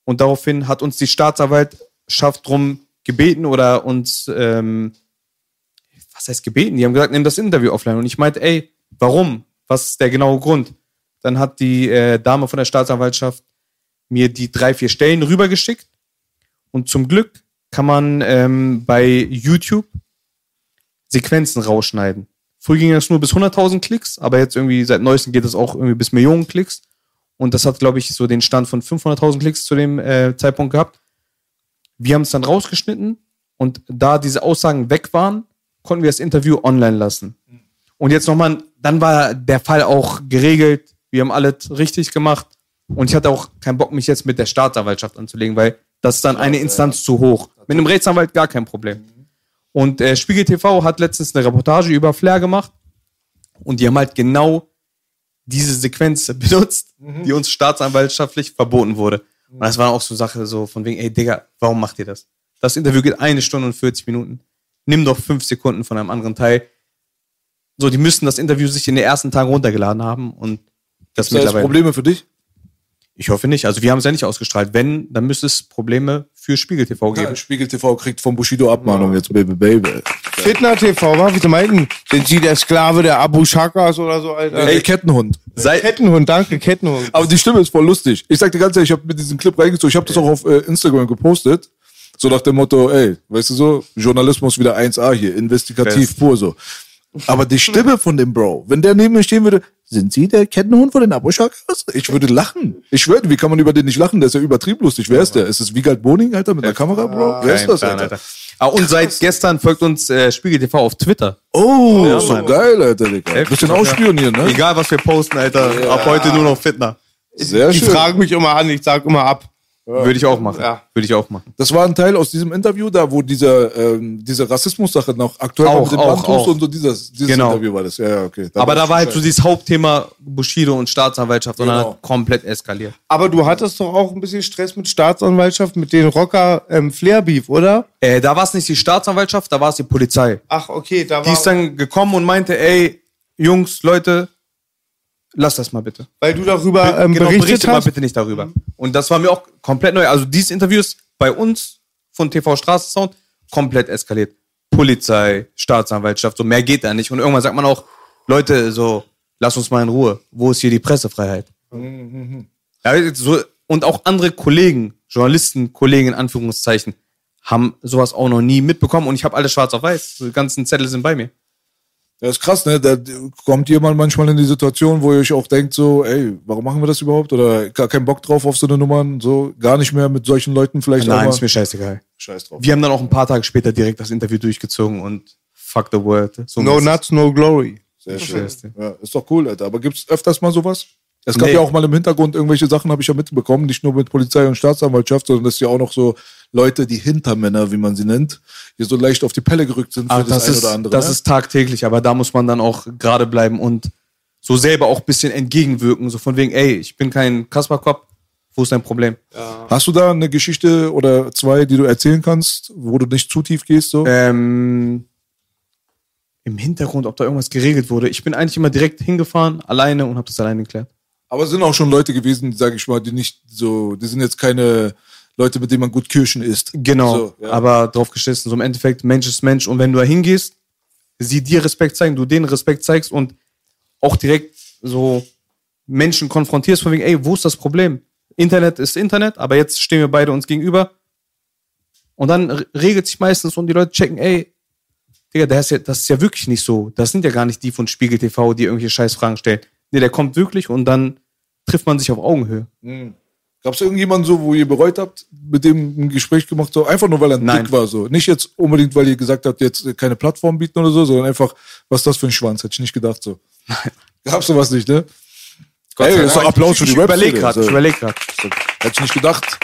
Und daraufhin hat uns die Staatsanwaltschaft drum gebeten oder uns, ähm, was heißt gebeten? Die haben gesagt, nimm das Interview offline. Und ich meinte, ey, warum? Was ist der genaue Grund? Dann hat die äh, Dame von der Staatsanwaltschaft mir die drei, vier Stellen rübergeschickt. Und zum Glück kann man ähm, bei YouTube Sequenzen rausschneiden. Früher ging das nur bis 100.000 Klicks, aber jetzt irgendwie seit neuestem geht es auch irgendwie bis Millionen Klicks. Und das hat, glaube ich, so den Stand von 500.000 Klicks zu dem äh, Zeitpunkt gehabt. Wir haben es dann rausgeschnitten und da diese Aussagen weg waren, konnten wir das Interview online lassen. Und jetzt nochmal, dann war der Fall auch geregelt. Wir haben alles richtig gemacht. Und ich hatte auch keinen Bock, mich jetzt mit der Staatsanwaltschaft anzulegen, weil das ist dann eine Instanz zu hoch. Mit einem Rechtsanwalt gar kein Problem. Und äh, Spiegel TV hat letztens eine Reportage über Flair gemacht. Und die haben halt genau diese Sequenz [LAUGHS] benutzt, die uns staatsanwaltschaftlich verboten wurde. Und das war auch so Sache so von wegen, ey Digga, warum macht ihr das? Das Interview geht eine Stunde und 40 Minuten. Nimm doch fünf Sekunden von einem anderen Teil. So, die müssten das Interview sich in den ersten Tagen runtergeladen haben und das Ist da jetzt mittlerweile. Probleme für dich? Ich hoffe nicht. Also wir haben es ja nicht ausgestrahlt. Wenn, dann müsste es Probleme für Spiegel TV geben. Ja, Spiegel TV kriegt von Bushido Abmahnung jetzt, Baby, Baby. Fitner TV, wa? Wie Sie meinten, sind Sie der Sklave der Abu Shakas oder so, Alter? Ey, Kettenhund. Sei, Kettenhund, danke, Kettenhund. Aber die Stimme ist voll lustig. Ich sag dir ganz ehrlich, ich habe mir diesen Clip reingezogen. Ich habe das auch auf äh, Instagram gepostet. So nach dem Motto, ey, weißt du so, Journalismus wieder 1A hier, investigativ Best. pur so. Aber die Stimme von dem Bro, wenn der neben mir stehen würde, sind Sie der Kettenhund von den Abuschakas? Ich würde lachen. Ich schwöre, wie kann man über den nicht lachen? Der ist ja übertrieben lustig. Wer ist der? Ist es Wiegald Boning, Alter, mit einer Kamera, Bro? Wer ist das, Alter? Alter. Ah, und seit gestern folgt uns äh, Spiegel TV auf Twitter. Oh, Ja, so Mann. geil, Alter, Digga. Heftig, Bisschen ausspionieren, ne? Egal, was wir posten, Alter. Ab heute nur noch Fitner. Sehr Die schön. fragen mich immer an, ich sag immer ab. Würde ich auch machen. Ja. Würde ich auch machen. Das war ein Teil aus diesem Interview da, wo diese, ähm, diese Rassismus-Sache noch aktuell war Auch, mit dem auch, auch. und so dieses, dieses Genau. Interview war das. Ja, ja, okay. Aber da war halt so dieses Hauptthema Bushido und Staatsanwaltschaft und dann Genau. hat komplett eskaliert. Aber du hattest doch auch ein bisschen Stress mit Staatsanwaltschaft, mit den Rocker ähm, Flair Beef, oder? Äh, da war es nicht die Staatsanwaltschaft, da war es die Polizei. Ach, okay, da Die war. ist dann gekommen und meinte, ey, Jungs, Leute, lass das mal bitte. Weil du darüber ähm, genau, berichtet berichte mal hast. bitte nicht darüber. Und das war mir auch komplett neu. Also dieses Interview ist bei uns von TV Straßensound komplett eskaliert. Polizei, Staatsanwaltschaft, so mehr geht da nicht. Und irgendwann sagt man auch, Leute, so, lass uns mal in Ruhe. Wo ist hier die Pressefreiheit? Ja, jetzt so, und auch andere Kollegen, Journalisten, Kollegen in Anführungszeichen, haben sowas auch noch nie mitbekommen und ich habe alles schwarz auf weiß. Die ganzen Zettel sind bei mir. Das ist krass, ne? Da kommt jemand manchmal in die Situation, wo ihr euch auch denkt, so, ey, warum machen wir das überhaupt? Oder gar keinen Bock drauf auf so eine Nummer, so gar nicht mehr mit solchen Leuten vielleicht auch Nein, mal. ist mir scheißegal. Scheiß drauf. Wir haben dann auch ein paar Tage später direkt das Interview durchgezogen und fuck the world. So No nuts, no glory. Sehr schön. Ja, ist doch cool, Alter. Aber gibt's öfters mal sowas? Es gab Nee. ja auch mal im Hintergrund irgendwelche Sachen, habe ich ja mitbekommen, nicht nur mit Polizei und Staatsanwaltschaft, sondern dass ja auch noch so Leute, die Hintermänner, wie man sie nennt, hier so leicht auf die Pelle gerückt sind für Aber das, das, eine ist, oder andere. das ne? ist tagtäglich, aber da muss man dann auch gerade bleiben und so selber auch ein bisschen entgegenwirken. So von wegen, ey, ich bin kein Kasperkopf, wo ist dein Problem? Hast du da eine Geschichte oder zwei, die du erzählen kannst, wo du nicht zu tief gehst? So? Ähm, Im Hintergrund, ob da irgendwas geregelt wurde. Ich bin eigentlich immer direkt hingefahren, alleine und habe das alleine geklärt. Aber es sind auch schon Leute gewesen, sage ich mal, die nicht so, die sind jetzt keine Leute, mit denen man gut Kirschen isst. Genau, So, ja. aber drauf geschissen. So im Endeffekt, Mensch ist Mensch. Und wenn du da hingehst, sie dir Respekt zeigen, du denen Respekt zeigst und auch direkt so Menschen konfrontierst, von wegen, ey, wo ist das Problem? Internet ist Internet, aber jetzt stehen wir beide uns gegenüber. Und dann re- regelt sich meistens und die Leute checken, ey, Digga, das ist, ja, das ist ja wirklich nicht so. Das sind ja gar nicht die von Spiegel TV, die irgendwelche Scheißfragen stellen. Nee, der kommt wirklich und dann trifft man sich auf Augenhöhe. Gab es irgendjemanden so, wo ihr bereut habt, mit dem ein Gespräch gemacht so einfach nur weil er Nein. dick war so, nicht jetzt unbedingt, weil ihr gesagt habt, jetzt keine Plattform bieten oder so, sondern einfach, was ist das für ein Schwanz, hätte ich nicht gedacht so. Gab's sowas nicht, ne? Ey, sei das ist doch. Applaus für die Ich überleg grad, so. ich überleg grad. Hätte ich nicht gedacht.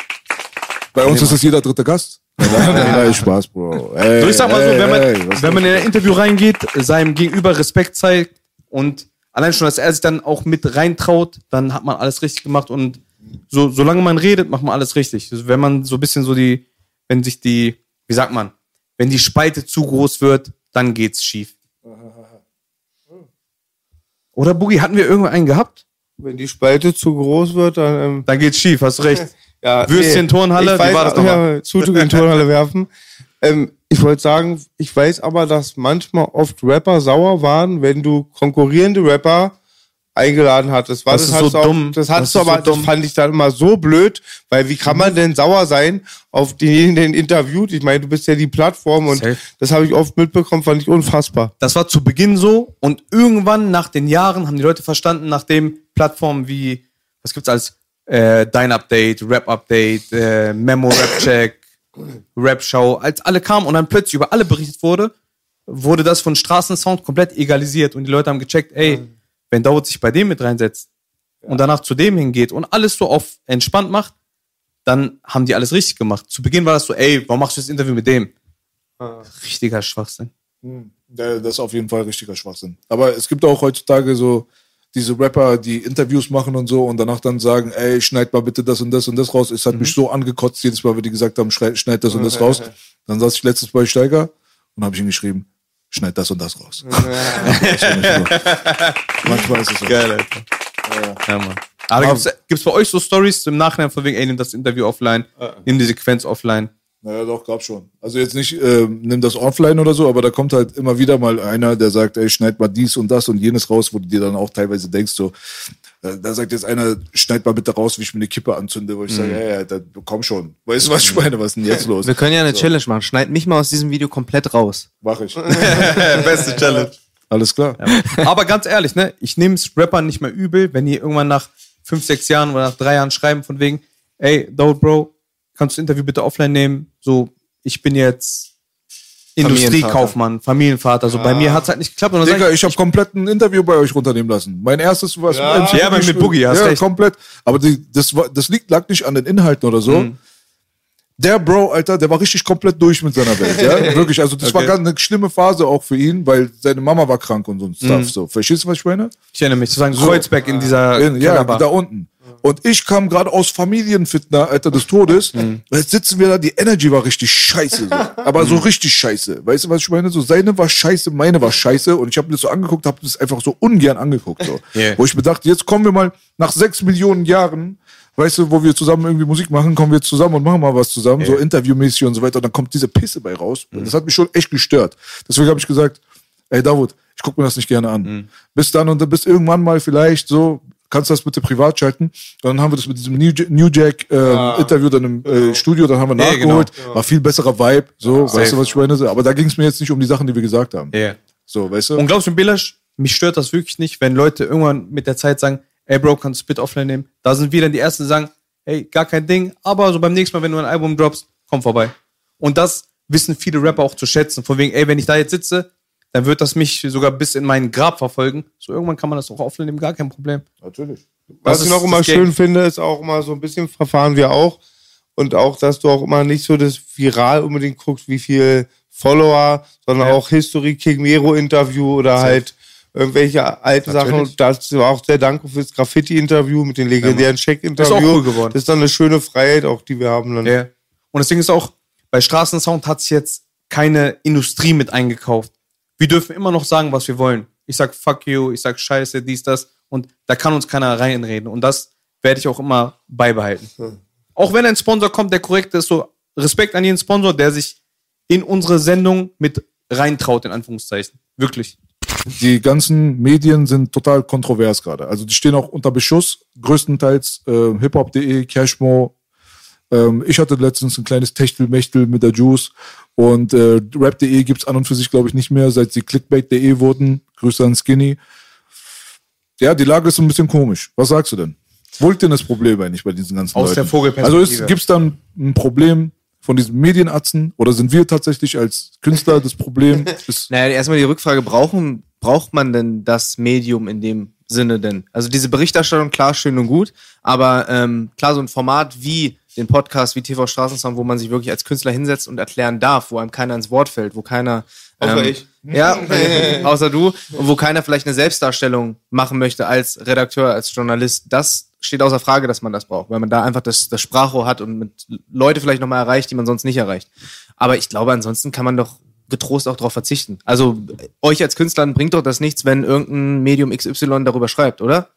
Bei uns ist das jeder dritte Gast. Nein, nein, nein, Spaß, Bro. Ey, So, ich sag mal so, ey, wenn man, ey, wenn man in ein Interview reingeht, seinem Gegenüber Respekt zeigt und allein schon, dass er sich dann auch mit reintraut, dann hat man alles richtig gemacht und so, solange man redet, macht man alles richtig. Wenn man so ein bisschen so die, wenn sich die, wie sagt man, wenn die Spalte zu groß wird, dann geht's schief. Oder Boogie, hatten wir irgendwo einen gehabt? Wenn die Spalte zu groß wird, dann. Ähm, Dann geht's schief, hast recht. [LAUGHS] ja, Würstchen, Turnhalle, ich weiß, war das nochmal? Ja, Zutug in Turnhalle werfen. [LAUGHS] Ähm, ich wollte sagen, ich weiß aber, dass manchmal oft Rapper sauer waren, wenn du konkurrierende Rapper eingeladen hattest. War Das das, ist so auch, dumm. Das Das hattest du ist so aber, das fand ich dann immer so blöd, weil wie kann man denn sauer sein auf denjenigen, den interviewt? Ich meine, du bist ja die Plattform und Safe. das habe ich oft mitbekommen, fand ich unfassbar. Das war zu Beginn so und irgendwann nach den Jahren haben die Leute verstanden, nachdem Plattformen wie, was gibt's als äh, Dein Update, Rap Update, äh, Memo Rap Check, Rap Show, als alle kamen und dann plötzlich über alle berichtet wurde, wurde das von Straßensound komplett egalisiert und die Leute haben gecheckt, ey, wenn Daud sich bei dem mit reinsetzt und danach zu dem hingeht und alles so auf entspannt macht, dann haben die alles richtig gemacht. Zu Beginn war das so, ey, warum machst du das Interview mit dem? Richtiger Schwachsinn. Ja, das ist auf jeden Fall richtiger Schwachsinn. Aber es gibt auch heutzutage so diese Rapper, die Interviews machen und so und danach dann sagen, ey, schneid mal bitte das und das und das raus. Es hat mich so angekotzt jedes Mal, wenn die gesagt haben, schneid das und das [LAUGHS] raus. Dann saß ich letztes bei Steiger und habe ich ihm geschrieben, schneid das und das raus. So. [LAUGHS] Manchmal ist es so. Geil, Alter. Ja, Mann. Aber gibt's, gibt's bei euch so Stories im Nachhinein von wegen, ey, nimm das Interview offline, nimm die Sequenz offline? Naja, doch, gab schon. Also jetzt nicht, ähm, nimm das offline oder so, aber da kommt halt immer wieder mal einer, der sagt, ey, schneid mal dies und das und jenes raus, wo du dir dann auch teilweise denkst, so, da sagt jetzt einer, schneid mal bitte raus, wie ich mir eine Kippe anzünde, wo ich sage, ey, Alter, komm schon. Weißt du, was ich meine? Was ist denn jetzt [LAUGHS] los? Wir können ja eine Challenge machen. Schneid mich mal aus diesem Video komplett raus. Mach ich. [LAUGHS] [LAUGHS] Beste Challenge. Alles klar. Aber ganz ehrlich, ne, ich nehme es Rappern nicht mehr übel, wenn die irgendwann nach fünf, sechs Jahren oder nach drei Jahren schreiben von wegen, ey, Daud Bro, kannst du das Interview bitte offline nehmen? So, ich bin jetzt Industriekaufmann, Familienvater. So, bei mir hat's halt nicht geklappt. Und Digga, ich habe komplett ein Interview bei euch runternehmen lassen. Mein erstes was Ja, ja, aber mit Boogie, hast ja, recht. komplett. Aber die, das, war, das liegt, lag nicht an den Inhalten oder so. Mhm. Der Bro, Alter, der war richtig komplett durch mit seiner Welt, ja, [LAUGHS] wirklich. Also das war Okay. ganz eine schlimme Phase auch für ihn, weil seine Mama war krank und so ein Stuff. Mhm. So, verstehst du, was ich meine? ich erinnere mich, zu sagen, Kreuzberg in dieser In, ja, Kellerbar. da unten. Und ich kam gerade aus Familienfitner, Alter, des Todes. Jetzt sitzen wir da, die Energy war richtig scheiße. So. [LAUGHS] Aber so richtig scheiße. Weißt du, was ich meine? So, seine war scheiße, meine war scheiße. Und ich habe mir das so angeguckt, habe das einfach so ungern angeguckt. So. [LAUGHS] Yeah. Wo ich mir dachte, jetzt kommen wir mal nach sechs Millionen Jahren, weißt du, wo wir zusammen irgendwie Musik machen, kommen wir zusammen und machen mal was zusammen, so interviewmäßig und so weiter. Und dann kommt diese Pisse bei raus. Und Das hat mich schon echt gestört. Deswegen habe ich gesagt, ey Davut, ich gucke mir das nicht gerne an. Bis dann und dann bis irgendwann mal vielleicht so, kannst du das bitte privat schalten. Und dann haben wir das mit diesem New, Ja- New Jack äh, Interview dann im äh, Studio, dann haben wir Ja, nachgeholt. genau. War viel besserer Vibe, so, weißt safe. du, was ich meine? Aber da ging es mir jetzt nicht um die Sachen, die wir gesagt haben. Ja. So, weißt du? Und glaubst du, Belasch, mich stört das wirklich nicht, wenn Leute irgendwann mit der Zeit sagen, ey Bro, kannst du Spit offline nehmen? Da sind wir dann die Ersten, die sagen, hey, gar kein Ding, aber so beim nächsten Mal, wenn du ein Album droppst, komm vorbei. Und das wissen viele Rapper auch zu schätzen. Von wegen, ey, wenn ich da jetzt sitze, dann wird das mich sogar bis in meinen Grab verfolgen. So irgendwann kann man das auch offline nehmen, gar kein Problem. Natürlich. Was Das ich noch immer schön Game. finde, ist auch immer so ein bisschen verfahren wir auch. Und auch, dass du auch immer nicht so das Viral unbedingt guckst, wie viel Follower, sondern auch History King Mero Interview oder halt irgendwelche alten Sachen. Und das war auch sehr dankbar fürs Graffiti-Interview mit den legendären Check-Interview. Ist auch cool geworden. Das ist dann eine schöne Freiheit, auch die wir haben dann. Ja. Und das Ding ist auch, bei Straßensound hat sich jetzt keine Industrie mit eingekauft. Wir dürfen immer noch sagen, was wir wollen. Ich sag fuck you, ich sag scheiße, dies, das. Und da kann uns keiner reinreden. Und das werde ich auch immer beibehalten. Auch wenn ein Sponsor kommt, der korrekt ist, so Respekt an jeden Sponsor, der sich in unsere Sendung mit reintraut, in Anführungszeichen. Wirklich. die ganzen Medien sind total kontrovers gerade. Also die stehen auch unter Beschuss, größtenteils äh, hiphop.de, Cashmo. Ähm, ich hatte letztens ein kleines Techtelmechtel mit der Juice und äh, rap.de gibt's an und für sich, glaube ich, nicht mehr, seit sie clickbait.de wurden. Grüße an Skinny. Ja, die Lage ist ein bisschen komisch. Was sagst du denn? Wo liegt denn das Problem eigentlich bei diesen ganzen Aus Leuten? der Vogelperspektive. Also ist, gibt's dann ein Problem von diesen Medienatzen oder sind wir tatsächlich als Künstler das Problem? [LAUGHS] Naja, erstmal die Rückfrage, brauchen, braucht man denn das Medium in dem Sinne denn? Also diese Berichterstattung, klar, schön und gut, aber ähm, klar, so ein Format wie den Podcast, wie TV Straßensound, wo man sich wirklich als Künstler hinsetzt und erklären darf, wo einem keiner ins Wort fällt, wo keiner... Außer ich. Ja, [LAUGHS] [LAUGHS] außer du. Und wo keiner vielleicht eine Selbstdarstellung machen möchte als Redakteur, als Journalist. Das steht außer Frage, dass man das braucht, weil man da einfach das, das Sprachrohr hat und mit Leute vielleicht nochmal erreicht, die man sonst nicht erreicht. Aber ich glaube, ansonsten kann man doch getrost auch darauf verzichten. Also euch als Künstlern bringt doch das nichts, wenn irgendein Medium XY darüber schreibt, oder?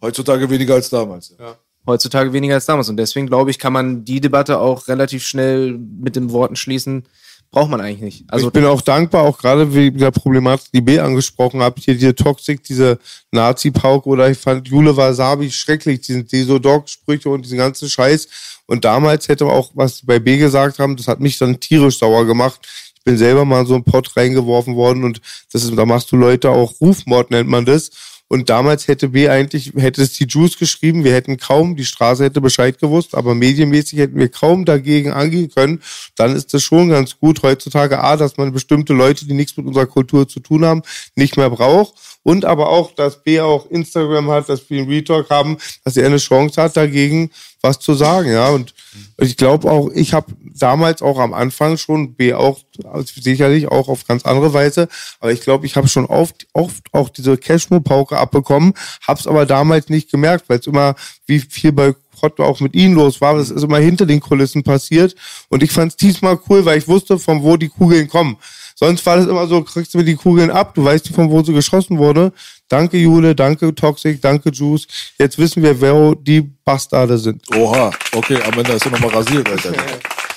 heutzutage weniger als damals. Ja. Heutzutage weniger als damals. Und deswegen glaube ich, kann man die Debatte auch relativ schnell mit den Worten schließen. Braucht man eigentlich nicht. Also ich bin auch dankbar, auch gerade wegen der Problematik, die B angesprochen habt, hier diese Toxik, diese Nazi-Pauke oder ich fand Jule Wasabi schrecklich, diesen Desodog-Sprüche und diesen ganzen Scheiß. Und damals hätte auch, was bei B gesagt haben, das hat mich dann tierisch sauer gemacht. Ich bin selber mal in so einen Pott reingeworfen worden und das ist, da machst du Leute auch Rufmord nennt man das. Und damals hätte B eigentlich, hätte es die Juice geschrieben, wir hätten kaum, die Straße hätte Bescheid gewusst, aber medienmäßig hätten wir kaum dagegen angehen können. Dann ist das schon ganz gut heutzutage, A, dass man bestimmte Leute, die nichts mit unserer Kultur zu tun haben, nicht mehr braucht. Und aber auch, dass B auch Instagram hat, dass wir einen Retalk haben, dass er eine Chance hat, dagegen was zu sagen, ja. Und ich glaube auch, ich habe damals auch am Anfang schon B auch sicherlich auch auf ganz andere Weise, aber ich glaube, ich habe schon oft, oft auch diese Cashmo-Pauke abbekommen, hab's aber damals nicht gemerkt, weil es immer wie viel bei Hot auch mit ihnen los war, das ist immer hinter den Kulissen passiert und ich fand's diesmal cool, weil ich wusste, von wo die Kugeln kommen. Sonst war das immer so, kriegst du mir die Kugeln ab, du weißt nicht, von wo sie geschossen wurde. Danke Jule, danke Toxic, danke Juice. Jetzt wissen wir, wer die Bastarde sind. Oha, okay, am Ende ist er nochmal rasiert, Alter.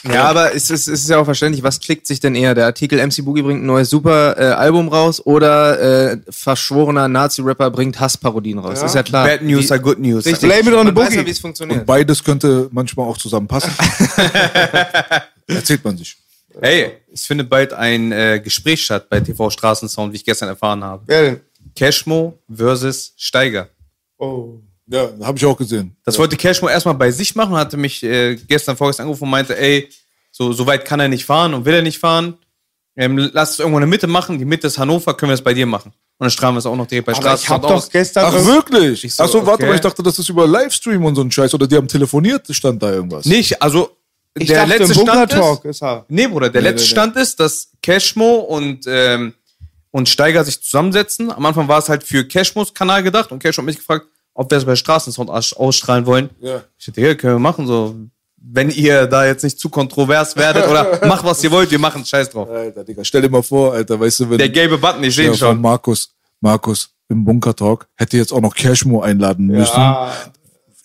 Ja, aber es ist, es ist ja auch verständlich, was klickt sich denn eher? Der Artikel MC Boogie bringt ein neues super äh, Album raus oder äh, verschworener Nazi-Rapper bringt Hassparodien raus. Ist ja klar. Bad News are good news. Richtig. Blame it on the Man weiß ja, Boogie. wie es funktioniert. Und beides könnte manchmal auch zusammenpassen. [LAUGHS] Erzählt man sich. Hey, es findet bald ein äh, Gespräch statt bei TV Straßensound, wie ich gestern erfahren habe. Wer denn? Cashmo versus Steiger. Oh. Ja, habe ich auch gesehen. Das wollte Cashmo erstmal bei sich machen, hatte mich äh, gestern vorgestern angerufen und meinte, ey, so, so weit kann er nicht fahren und will er nicht fahren. Ähm, lass es irgendwo in der Mitte machen. Die Mitte ist Hannover, können wir das bei dir machen. Und dann strahlen wir es auch noch direkt bei Aber ich habe Straßensound doch aus. gestern. Ach, wirklich? Ich so, Ach so, warte okay. mal, ich dachte, das ist über Livestream und so ein Scheiß. Oder die haben telefoniert, stand da irgendwas. Nicht, also ich der dachte, letzte Stand ist, ist. Nee, Bruder, der Nee, letzte nee, nee. Stand ist, dass Cashmo und, ähm, und Steiger sich zusammensetzen. Am Anfang war es halt für Cashmos Kanal gedacht und Cashmo hat mich gefragt, ob wir es bei Straßensound aus- ausstrahlen wollen. Ja. Ich dachte, ja, können wir machen, so. Wenn ihr da jetzt nicht zu kontrovers werdet oder [LAUGHS] macht, was ihr wollt, wir machen Scheiß drauf. Alter, Digga, stell dir mal vor, Alter, weißt du, wenn. Der gelbe Button, ich sehe Ja, ihn schon. Markus, Markus im Bunker Talk hätte jetzt auch noch Cashmo einladen müssen.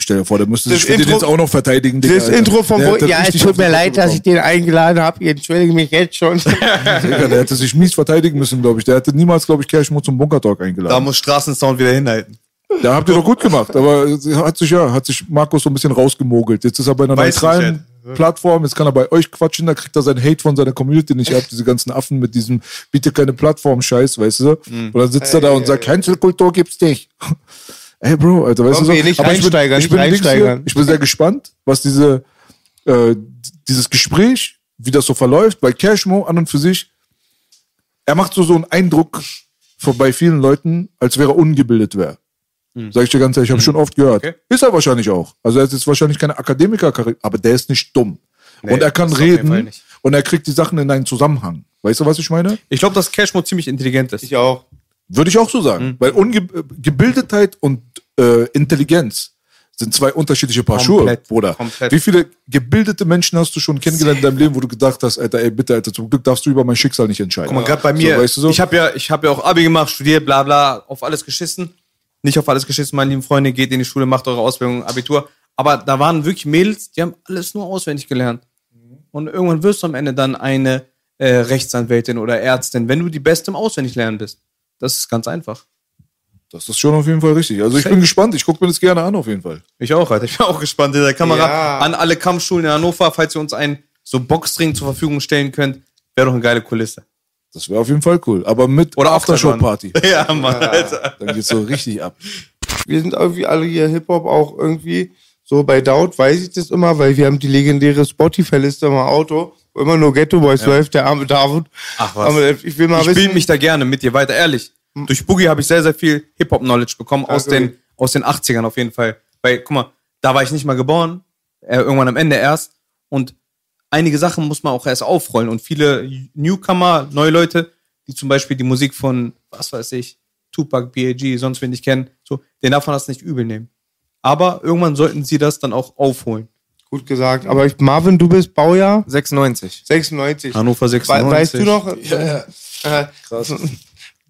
Stell dir vor, der müsste Das sich für den Intro- jetzt auch noch verteidigen. Digga, Das Alter. Intro vom Bo Ja, es tut mir leid, dass ich den eingeladen habe. Ich entschuldige mich jetzt schon. [LAUGHS] Digga, der hätte sich mies verteidigen müssen, glaube ich. Der hätte niemals, glaube ich, Cashmo zum Bunker Talk Da eingeladen. muss Straßensound wieder hinhalten. Da habt ihr doch gut gemacht, aber hat sich ja, hat sich Markus so ein bisschen rausgemogelt. Jetzt ist er bei einer Weiß neutralen Plattform, jetzt kann er bei euch quatschen, da kriegt er seinen Hate von seiner Community nicht ab, diese ganzen Affen mit diesem biete keine Plattform-Scheiß, weißt du? Mhm. Und dann sitzt er da und sagt, Cancel-Kultur gibt's nicht. Ey, Bro, Alter, weißt Wollen du wir nicht Aber ich bin, einsteigern, ich, bin nicht links hier, einsteigern. ich bin sehr gespannt, was diese, äh, dieses Gespräch, wie das so verläuft, weil Cashmo an und für sich, er macht so, so einen Eindruck von, bei vielen Leuten, als wäre er ungebildet wäre. Sag ich dir ganz ehrlich, ich habe schon oft gehört. Hm. Okay. Ist er wahrscheinlich auch. Also er ist jetzt wahrscheinlich keine Akademiker, aber der ist nicht dumm. und er kann reden und er kriegt die Sachen in einen Zusammenhang. Weißt du, was ich meine? Ich glaube, dass Cashmo ziemlich intelligent ist. Ich auch. Würde ich auch so sagen. Hm. Weil Unge äh, Gebildetheit und äh, Intelligenz sind zwei unterschiedliche Paar Komplett, Schuhe, Bruder. komplett. Wie viele gebildete Menschen hast du schon kennengelernt in deinem Leben, wo du gedacht hast, Alter, ey, bitte, Alter, zum Glück darfst du über mein Schicksal nicht entscheiden. Guck mal, gerade bei mir, So, weißt du so? ich habe ja, ich habe ja auch Abi gemacht, studiert, bla bla, auf alles geschissen. Nicht auf alles geschissen, meine lieben Freunde, geht in die Schule, macht eure Ausbildung, Abitur. Aber da waren wirklich Mädels, die haben alles nur auswendig gelernt. Und irgendwann wirst du am Ende dann eine äh, Rechtsanwältin oder Ärztin, wenn du die Beste im Auswendiglernen bist. Das ist ganz einfach. das ist schon auf jeden Fall richtig. Also ich bin gespannt, ich gucke mir das gerne an, auf jeden Fall. Ich auch, Alter. Ich bin auch gespannt. Der Kamera Ja. an alle Kampfschulen in Hannover, falls ihr uns einen so Boxring zur Verfügung stellen könnt, wäre doch eine geile Kulisse. Das wäre auf jeden Fall cool. Aber mit Oder Aftershow-Party. [LAUGHS] Ja, Mann, Alter. Dann geht's so richtig ab. Wir sind irgendwie alle hier Hip-Hop auch irgendwie. So bei Daut weiß ich das immer, weil wir haben die legendäre Spotify-Liste im Auto, immer nur Ghetto Boys läuft, der arme David. Ach was. Aber ich will mal ich wissen. spiele mich da gerne mit dir weiter, ehrlich. Durch Boogie habe ich sehr, sehr viel Hip-Hop-Knowledge bekommen aus den, aus den 80ern auf jeden Fall. Weil, guck mal, da war ich nicht mal geboren, äh, irgendwann am Ende erst. Und einige Sachen muss man auch erst aufrollen. Und viele Newcomer, neue Leute, die zum Beispiel die Musik von, was weiß ich, Tupac, B.A.G., sonst wen ich kenne, so, den darf man das nicht übel nehmen. Aber irgendwann sollten sie das dann auch aufholen. Gut gesagt. Aber ich, Marvin, du bist Baujahr 96. 96. Hannover We 96. weißt du noch? [LAUGHS] Ja, ja.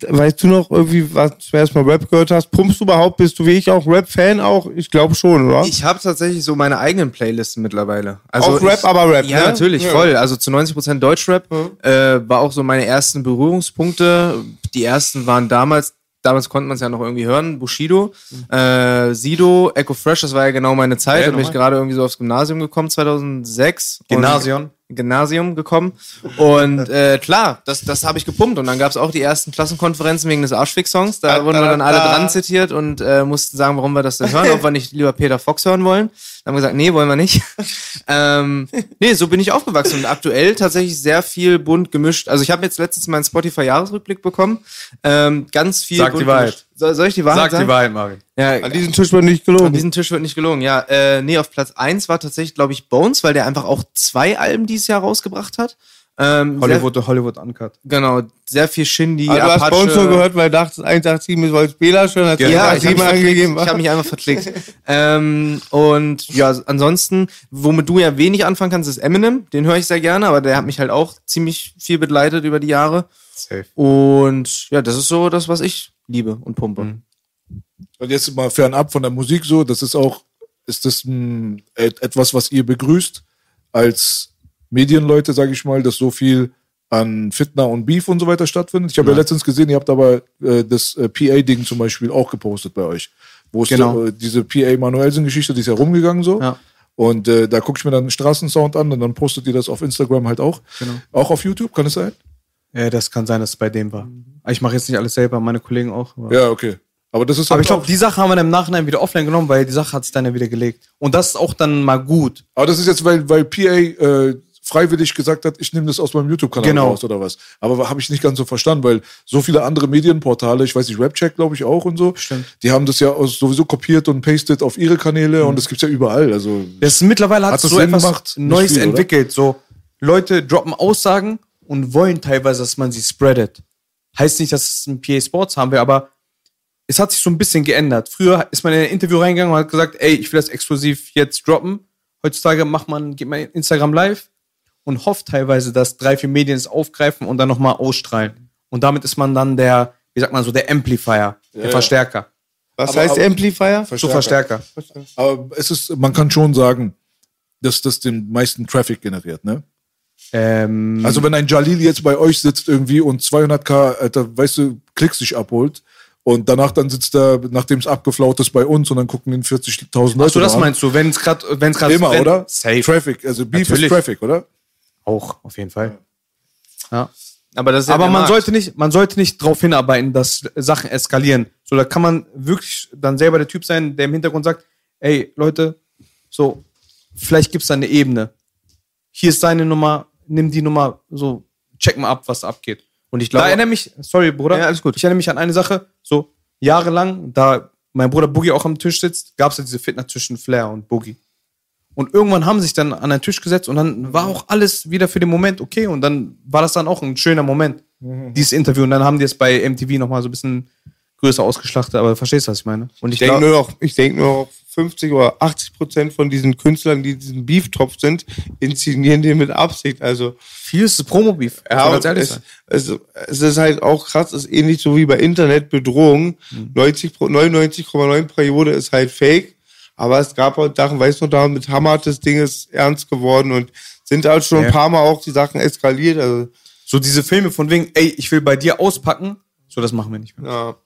Weißt du noch irgendwie, was du erstmal Rap gehört hast? Pumpst du überhaupt? Bist du wie ich auch Rap-Fan auch? Ich glaube schon, oder? Ich habe tatsächlich so meine eigenen Playlisten mittlerweile. Also Auch Rap, ich, aber Rap, Ja, ne? natürlich, Ja. voll. Also zu 90% Deutschrap äh, war auch so meine ersten Berührungspunkte. Die ersten waren damals, damals konnte man es ja noch irgendwie hören, Bushido, äh, Sido, Echo Fresh, das war ja genau meine Zeit. Ja, da bin ich normal. gerade irgendwie so aufs Gymnasium gekommen, 2006. Und- Gymnasium. Gymnasium gekommen. Und [LAUGHS] äh, klar, das, das habe ich gepumpt. Und dann gab es auch die ersten Klassenkonferenzen wegen des Arschfick-Songs. Da wurden wir dann alle dran zitiert und äh, mussten sagen, warum wir das denn hören, ob wir nicht lieber Peter Fox hören wollen. Dann haben wir gesagt, nee, wollen wir nicht. [LAUGHS] ähm, nee, so bin ich aufgewachsen. Und aktuell tatsächlich sehr viel bunt gemischt. Also ich habe jetzt letztens meinen Spotify-Jahresrückblick bekommen. Ähm, ganz viel Sag die bunt Wahrheit. gemischt. Soll, soll ich die Wahrheit Sag sagen? die Wahrheit, Marvin. Ja, An diesem Tisch wird nicht an gelogen. diesem Tisch wird nicht gelogen, ja. Äh, nee, auf Platz 1 war tatsächlich, glaube ich, Bones, weil der einfach auch zwei Alben dieses Jahr rausgebracht hat. Ähm, Hollywood, Hollywood Uncut. Sehr, genau, sehr viel Shindy, Also du hast uns nur gehört, weil dachtest 187 ist als Bela schon, hat Ja, ich habe 187 mich, angegeben. ich hab mich einfach verklickt. [LAUGHS] ähm, und ja, ansonsten, womit du ja wenig anfangen kannst, ist Eminem. Den höre ich sehr gerne, aber der hat mich halt auch ziemlich viel begleitet über die Jahre. Safe. Und ja, das ist so das, was ich liebe und pumpe. Und jetzt mal fernab von der Musik so, das ist auch, ist das ein, et- etwas, was ihr begrüßt als Medienleute, sage ich mal, dass so viel an Fitna und Beef und so weiter stattfindet. Ich habe ja. letztens gesehen, ihr habt aber äh, das äh, PA-Ding zum Beispiel auch gepostet bei euch. Wo es Genau. so, äh, diese PA Manuelsen-Geschichte, die ist ja rumgegangen so. Ja. Und äh, da gucke ich mir dann Straßensound an und dann postet ihr das auf Instagram halt auch. Auch auf YouTube, kann es sein? Ja, das kann sein, dass es bei dem war. Aber Ich mache jetzt nicht alles selber, meine Kollegen auch. Aber, Ja, okay. Aber das ist aber ich glaube, auch- die Sache haben wir dann im Nachhinein wieder offline genommen, weil die Sache hat sich dann ja wieder gelegt. Und das ist auch dann mal gut. Aber das ist jetzt, weil, weil PA äh, freiwillig gesagt hat, ich nehme das aus meinem YouTube-Kanal Genau. raus oder was. Aber habe ich nicht ganz so verstanden, weil so viele andere Medienportale, ich weiß nicht, Rapcheck glaube ich auch und so, Stimmt. die haben das ja aus, sowieso kopiert und pastet auf ihre Kanäle und das gibt's ja überall. Also Das mittlerweile hat, Hat so Sinn etwas gemacht? Neues viel, entwickelt. So Leute droppen Aussagen und wollen teilweise, dass man sie spreadet. Heißt nicht, dass es ein PA Sports haben will, aber es hat sich so ein bisschen geändert. Früher ist man in ein Interview reingegangen und hat gesagt, ey, ich will das exklusiv jetzt droppen. Heutzutage macht man, geht man in Instagram live und hofft teilweise, dass drei, vier Medien es aufgreifen und dann nochmal ausstrahlen. Und damit ist man dann der, wie sagt man so, der Amplifier, der Verstärker. Was Aber- heißt aber- Amplifier? So Verstärker. Aber es ist, man kann schon sagen, dass das den meisten Traffic generiert, ne? Ähm, Also wenn ein Jalil jetzt bei euch sitzt irgendwie und 200k, Alter, weißt du, Klicks sich abholt und danach dann sitzt er, nachdem es abgeflaut ist, bei uns und dann gucken ihn 40.000 Leute Achso, das an. meinst du, wenn es gerade, wenn es gerade Immer, brennt, oder? Safe. Traffic, also Beef Natürlich. ist Traffic, oder? Auch, auf jeden Fall. Ja. Aber das ist ja Aber man Markt. sollte nicht, man sollte nicht darauf hinarbeiten, dass Sachen eskalieren. So, da kann man wirklich dann selber der Typ sein, der im Hintergrund sagt, ey, Leute, so, vielleicht gibt's da eine Ebene. Hier ist deine Nummer, nimm die Nummer, so, check mal ab, was da abgeht. Und ich Da glaube, erinnere mich, sorry, Bruder. Ja, alles gut. Ich erinnere mich an eine Sache, so, jahrelang, da mein Bruder Boogie auch am Tisch sitzt, gab's ja diese Fitness zwischen Flair und Boogie. Und irgendwann haben sie sich dann an den Tisch gesetzt und dann war auch alles wieder für den Moment okay und dann war das dann auch ein schöner Moment, dieses Interview. Und dann haben die es bei MTV nochmal so ein bisschen größer ausgeschlachtet, aber verstehst du, was ich meine? und Ich ich denke glaube, nur noch, ich denke nur noch 50 oder 80 Prozent von diesen Künstlern, die in diesem Beef-Topf sind, inszenieren den mit Absicht. Also, Vieles ist Promo-Beef. ja, ganz ehrlich es, es, es ist halt auch krass, es ist ähnlich so wie bei Internetbedrohung. Mhm. 90 Pro- 99,9 Periode ist halt fake. Aber es gab auch Sachen, weißt du, da mit Hammer das Ding ist ernst geworden und sind halt schon Ja. ein paar Mal auch die Sachen eskaliert. Also, So diese Filme von wegen, ey, ich will bei dir auspacken, so das machen wir nicht mehr. ja.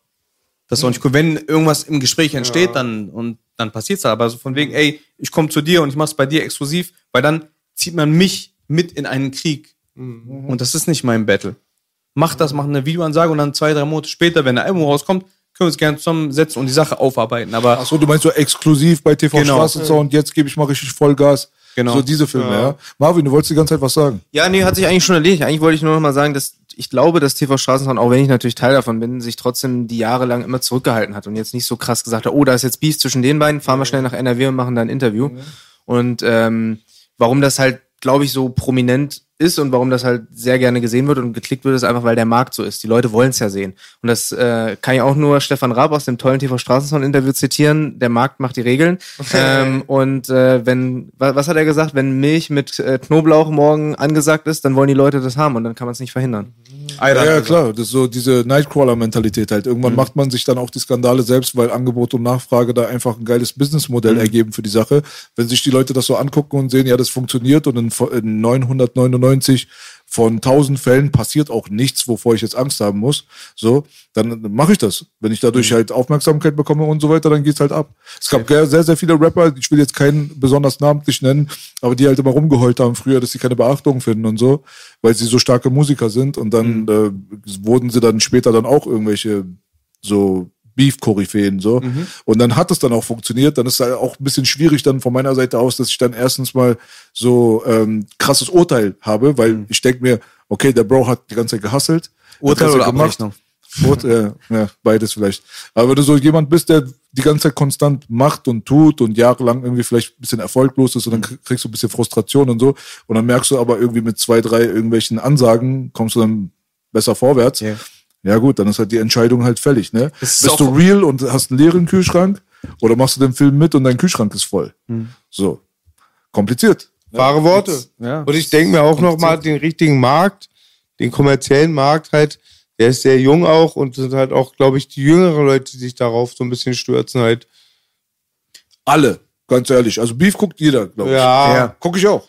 Das ist auch nicht cool. Wenn irgendwas im Gespräch entsteht, dann und dann passiert's halt. Aber so von wegen, ey, ich komme zu dir und ich mach's bei dir exklusiv, weil dann zieht man mich mit in einen Krieg. Und das ist nicht mein Battle. Mach das, mach eine Videoansage und dann zwei, drei Monate später, wenn ein Album rauskommt, können wir uns gerne zusammensetzen und die Sache aufarbeiten. Aber Achso, du meinst so exklusiv bei TV Genau. Straßensound, jetzt gebe ich mal richtig Vollgas. Genau. So diese Filme, ja. Marvin, du wolltest die ganze Zeit was sagen. Ja, nee, hat sich eigentlich schon erledigt. Eigentlich wollte ich nur noch mal sagen, dass ich glaube, dass TV Straßensound, auch wenn ich natürlich Teil davon bin, sich trotzdem die Jahre lang immer zurückgehalten hat und jetzt nicht so krass gesagt hat, oh, da ist jetzt Beef zwischen den beiden, fahren wir schnell nach NRW und machen da ein Interview. Und ähm, warum das halt, glaube ich, so prominent ist und warum das halt sehr gerne gesehen wird und geklickt wird, ist einfach, weil der Markt so ist. Die Leute wollen es ja sehen. Und das äh, kann ich auch nur Stefan Raab aus dem tollen TV Straßensound-Interview zitieren. Der Markt macht die Regeln. ähm, und äh, wenn, wa- was hat er gesagt? Wenn Milch mit äh, Knoblauch morgen angesagt ist, dann wollen die Leute das haben und dann kann man es nicht verhindern. Ja, ja, klar. Das ist so diese Nightcrawler-Mentalität halt. Irgendwann macht man sich dann auch die Skandale selbst, weil Angebot und Nachfrage da einfach ein geiles Businessmodell ergeben für die Sache. Wenn sich die Leute das so angucken und sehen, ja, das funktioniert und in, in 999 von 1000 Fällen passiert auch nichts, wovor ich jetzt Angst haben muss, so, dann mache ich das. Wenn ich dadurch halt Aufmerksamkeit bekomme und so weiter, dann geht's halt ab. Es gab ge- sehr, sehr viele Rapper, ich will jetzt keinen besonders namentlich nennen, aber die halt immer rumgeheult haben früher, dass sie keine Beachtung finden und so, weil sie so starke Musiker sind. Und dann äh, wurden sie dann später dann auch irgendwelche so Beef-Koryphäen so. Und dann hat es dann auch funktioniert. Dann ist halt auch ein bisschen schwierig dann von meiner Seite aus, dass ich dann erstens mal so ähm, krasses Urteil habe, weil ich denke mir, okay, der Bro hat die ganze Zeit gehasselt. Urteil oder er gemacht. Abrechnung? Urteil, ja, ja, beides vielleicht. Aber wenn du so jemand bist, der die ganze Zeit konstant macht und tut und jahrelang irgendwie vielleicht ein bisschen erfolglos ist und dann krieg- kriegst du ein bisschen Frustration und so und dann merkst du aber irgendwie mit zwei, drei irgendwelchen Ansagen kommst du dann besser vorwärts. Ja. Ja gut, dann ist halt die Entscheidung halt fällig, ne? Bist du real und hast einen leeren Kühlschrank oder machst du den Film mit und dein Kühlschrank ist voll? Hm. So. Kompliziert. Wahre Worte. Ja. Und ich denke mir auch noch mal den richtigen Markt, den kommerziellen Markt halt, der ist sehr jung auch und sind halt auch, glaube ich, die jüngeren Leute, die sich darauf so ein bisschen stürzen halt. Alle, ganz ehrlich. Also Beef guckt jeder, glaube ich. Ja, Ja. ja, Guck ich auch.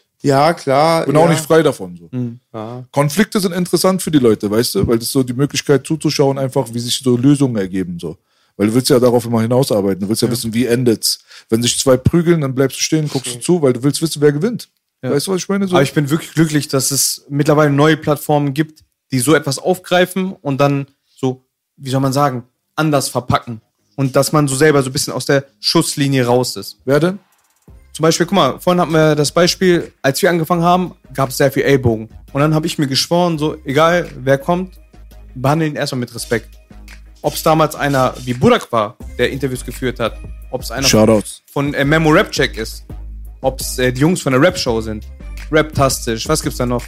Klar. Bin ja. auch nicht frei davon. So. Ja. Konflikte sind interessant für die Leute, weißt du, weil das ist so die Möglichkeit zuzuschauen, einfach wie sich so Lösungen ergeben, so. Weil du willst ja darauf immer hinausarbeiten. Du willst ja, wissen, wie endet's. Wenn sich zwei prügeln, dann bleibst du stehen, guckst du zu, weil du willst wissen, wer gewinnt. Weißt du, was ich meine? So. Aber ich bin wirklich glücklich, dass es mittlerweile neue Plattformen gibt, die so etwas aufgreifen und dann so, wie soll man sagen, anders verpacken. Und dass man so selber so ein bisschen aus der Schusslinie raus ist. wer denn? Zum Beispiel, guck mal, vorhin hatten wir das Beispiel, als wir angefangen haben, gab es sehr viel Ellbogen. Und dann habe ich mir geschworen, so, egal wer kommt, behandle ihn erstmal mit Respekt. Ob es damals einer wie Burak war, der Interviews geführt hat, ob es einer Shoutouts. von äh, Memo Rap Check ist, ob es äh, die Jungs von der Rap Show sind, Rap-tastisch, was gibt's da noch?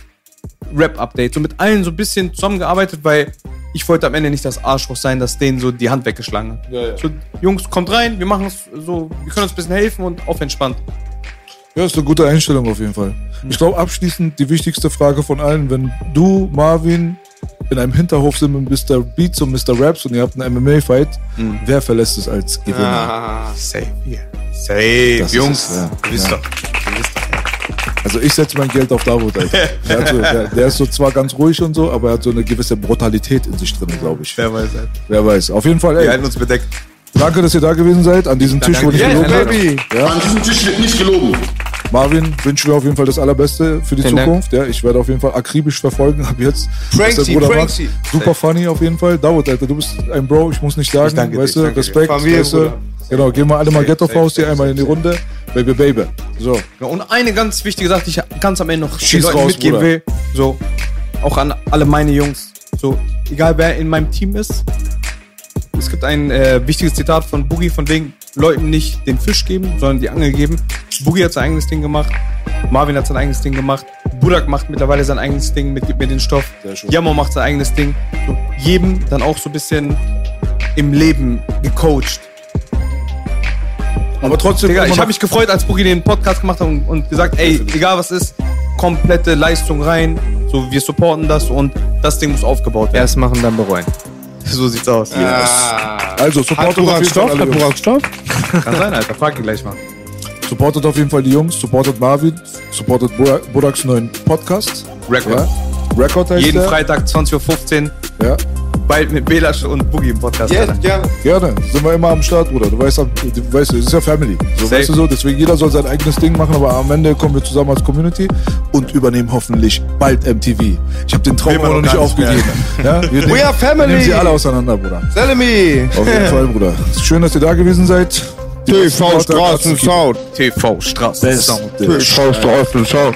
Rap-Update, so mit allen so ein bisschen zusammengearbeitet, weil ich wollte am Ende nicht das Arschloch sein, dass denen so die Hand weggeschlagen hat. Ja, ja. So, Jungs, kommt rein, wir machen es so, wir können uns ein bisschen helfen und auf entspannt. Ja, ist eine gute Einstellung auf jeden Fall. Ich glaube, abschließend die wichtigste Frage von allen, wenn du, Marvin, in einem Hinterhof sind mit Mr. Beats und Mr. Raps und ihr habt einen MMA-Fight, wer verlässt es als Gewinner? Ah, Safe hier. Safe, Das ist Jungs. es, ja. Also ich setze mein Geld auf Davut, Alter. [LAUGHS] Der, hat so, der, der ist so zwar ganz ruhig und so, aber er hat so eine gewisse Brutalität in sich drin, glaube ich. Wer weiß, Alter. Wer weiß. Auf jeden Fall, Wir ey, halten uns bedeckt. danke, dass ihr da gewesen seid, an diesem Tisch, wo nicht gelogen Yeah. An diesem Tisch wird nicht gelogen. Marvin, wünschen wir auf jeden Fall das Allerbeste für die Vielen Dank. Zukunft. Ja, ich werde auf jeden Fall akribisch verfolgen [LAUGHS] ab jetzt. was der Franksy, Bruder macht. Super funny auf jeden Fall. David, Alter, du bist ein Bro, ich muss nicht sagen. Ich danke weißt du. Respekt. Familie, weißt du? Genau, gehen wir alle mal Safe, Ghetto-Faust hier einmal in die Runde. Baby, baby. So. Ja, und eine ganz wichtige Sache, die ich ganz am Ende noch Schieß raus, mitgeben Bruder. will. So, auch an alle meine Jungs. So, egal wer in meinem Team ist. Es gibt ein äh, wichtiges Zitat von Boogie, von wegen Leuten nicht den Fisch geben, sondern die Angel geben. Boogie hat sein eigenes Ding gemacht. Marvin hat sein eigenes Ding gemacht. Budak macht mittlerweile sein eigenes Ding mit Gib mir den Stoff. Jammer macht sein eigenes Ding. So, jedem dann auch so ein bisschen im Leben gecoacht. Aber trotzdem. Digga, ich habe mich gefreut, als Boogie den Podcast gemacht hat und, und gesagt, ey, egal was ist, komplette Leistung rein. So, wir supporten das und das Ding muss aufgebaut werden. erst machen, dann bereuen. [LAUGHS] So sieht's aus. Also, Hat supportet auf Burak Stoff? Hat Stoff? Kann sein, Alter. Frag ihn gleich mal. Supportet auf jeden Fall die Jungs, supportet Marvin, supportet Burak- Buraks neuen Podcast. Record. Ja. Record heißt Jeden der. Freitag 20.15 Uhr, Ja. bald mit Belasch und Boogie im Podcast. Yes, gerne. Gerne, sind wir immer am Start, Bruder. Du weißt, du weißt, es ist ja Family. So, Safe. weißt du so, deswegen jeder soll sein eigenes Ding machen, aber am Ende kommen wir zusammen als Community und übernehmen hoffentlich bald MTV. Ich habe den Traum immer noch noch nicht aufgegeben. [LAUGHS] Ja, wir nehmen, are family. Wir nehmen sie alle auseinander, Bruder. Selemi. Auf jeden Fall, Bruder. Schön, dass ihr da gewesen seid. TV besten Worte Straßen Sound. TV, Straße, Best. Sound. TV Straßen Sound.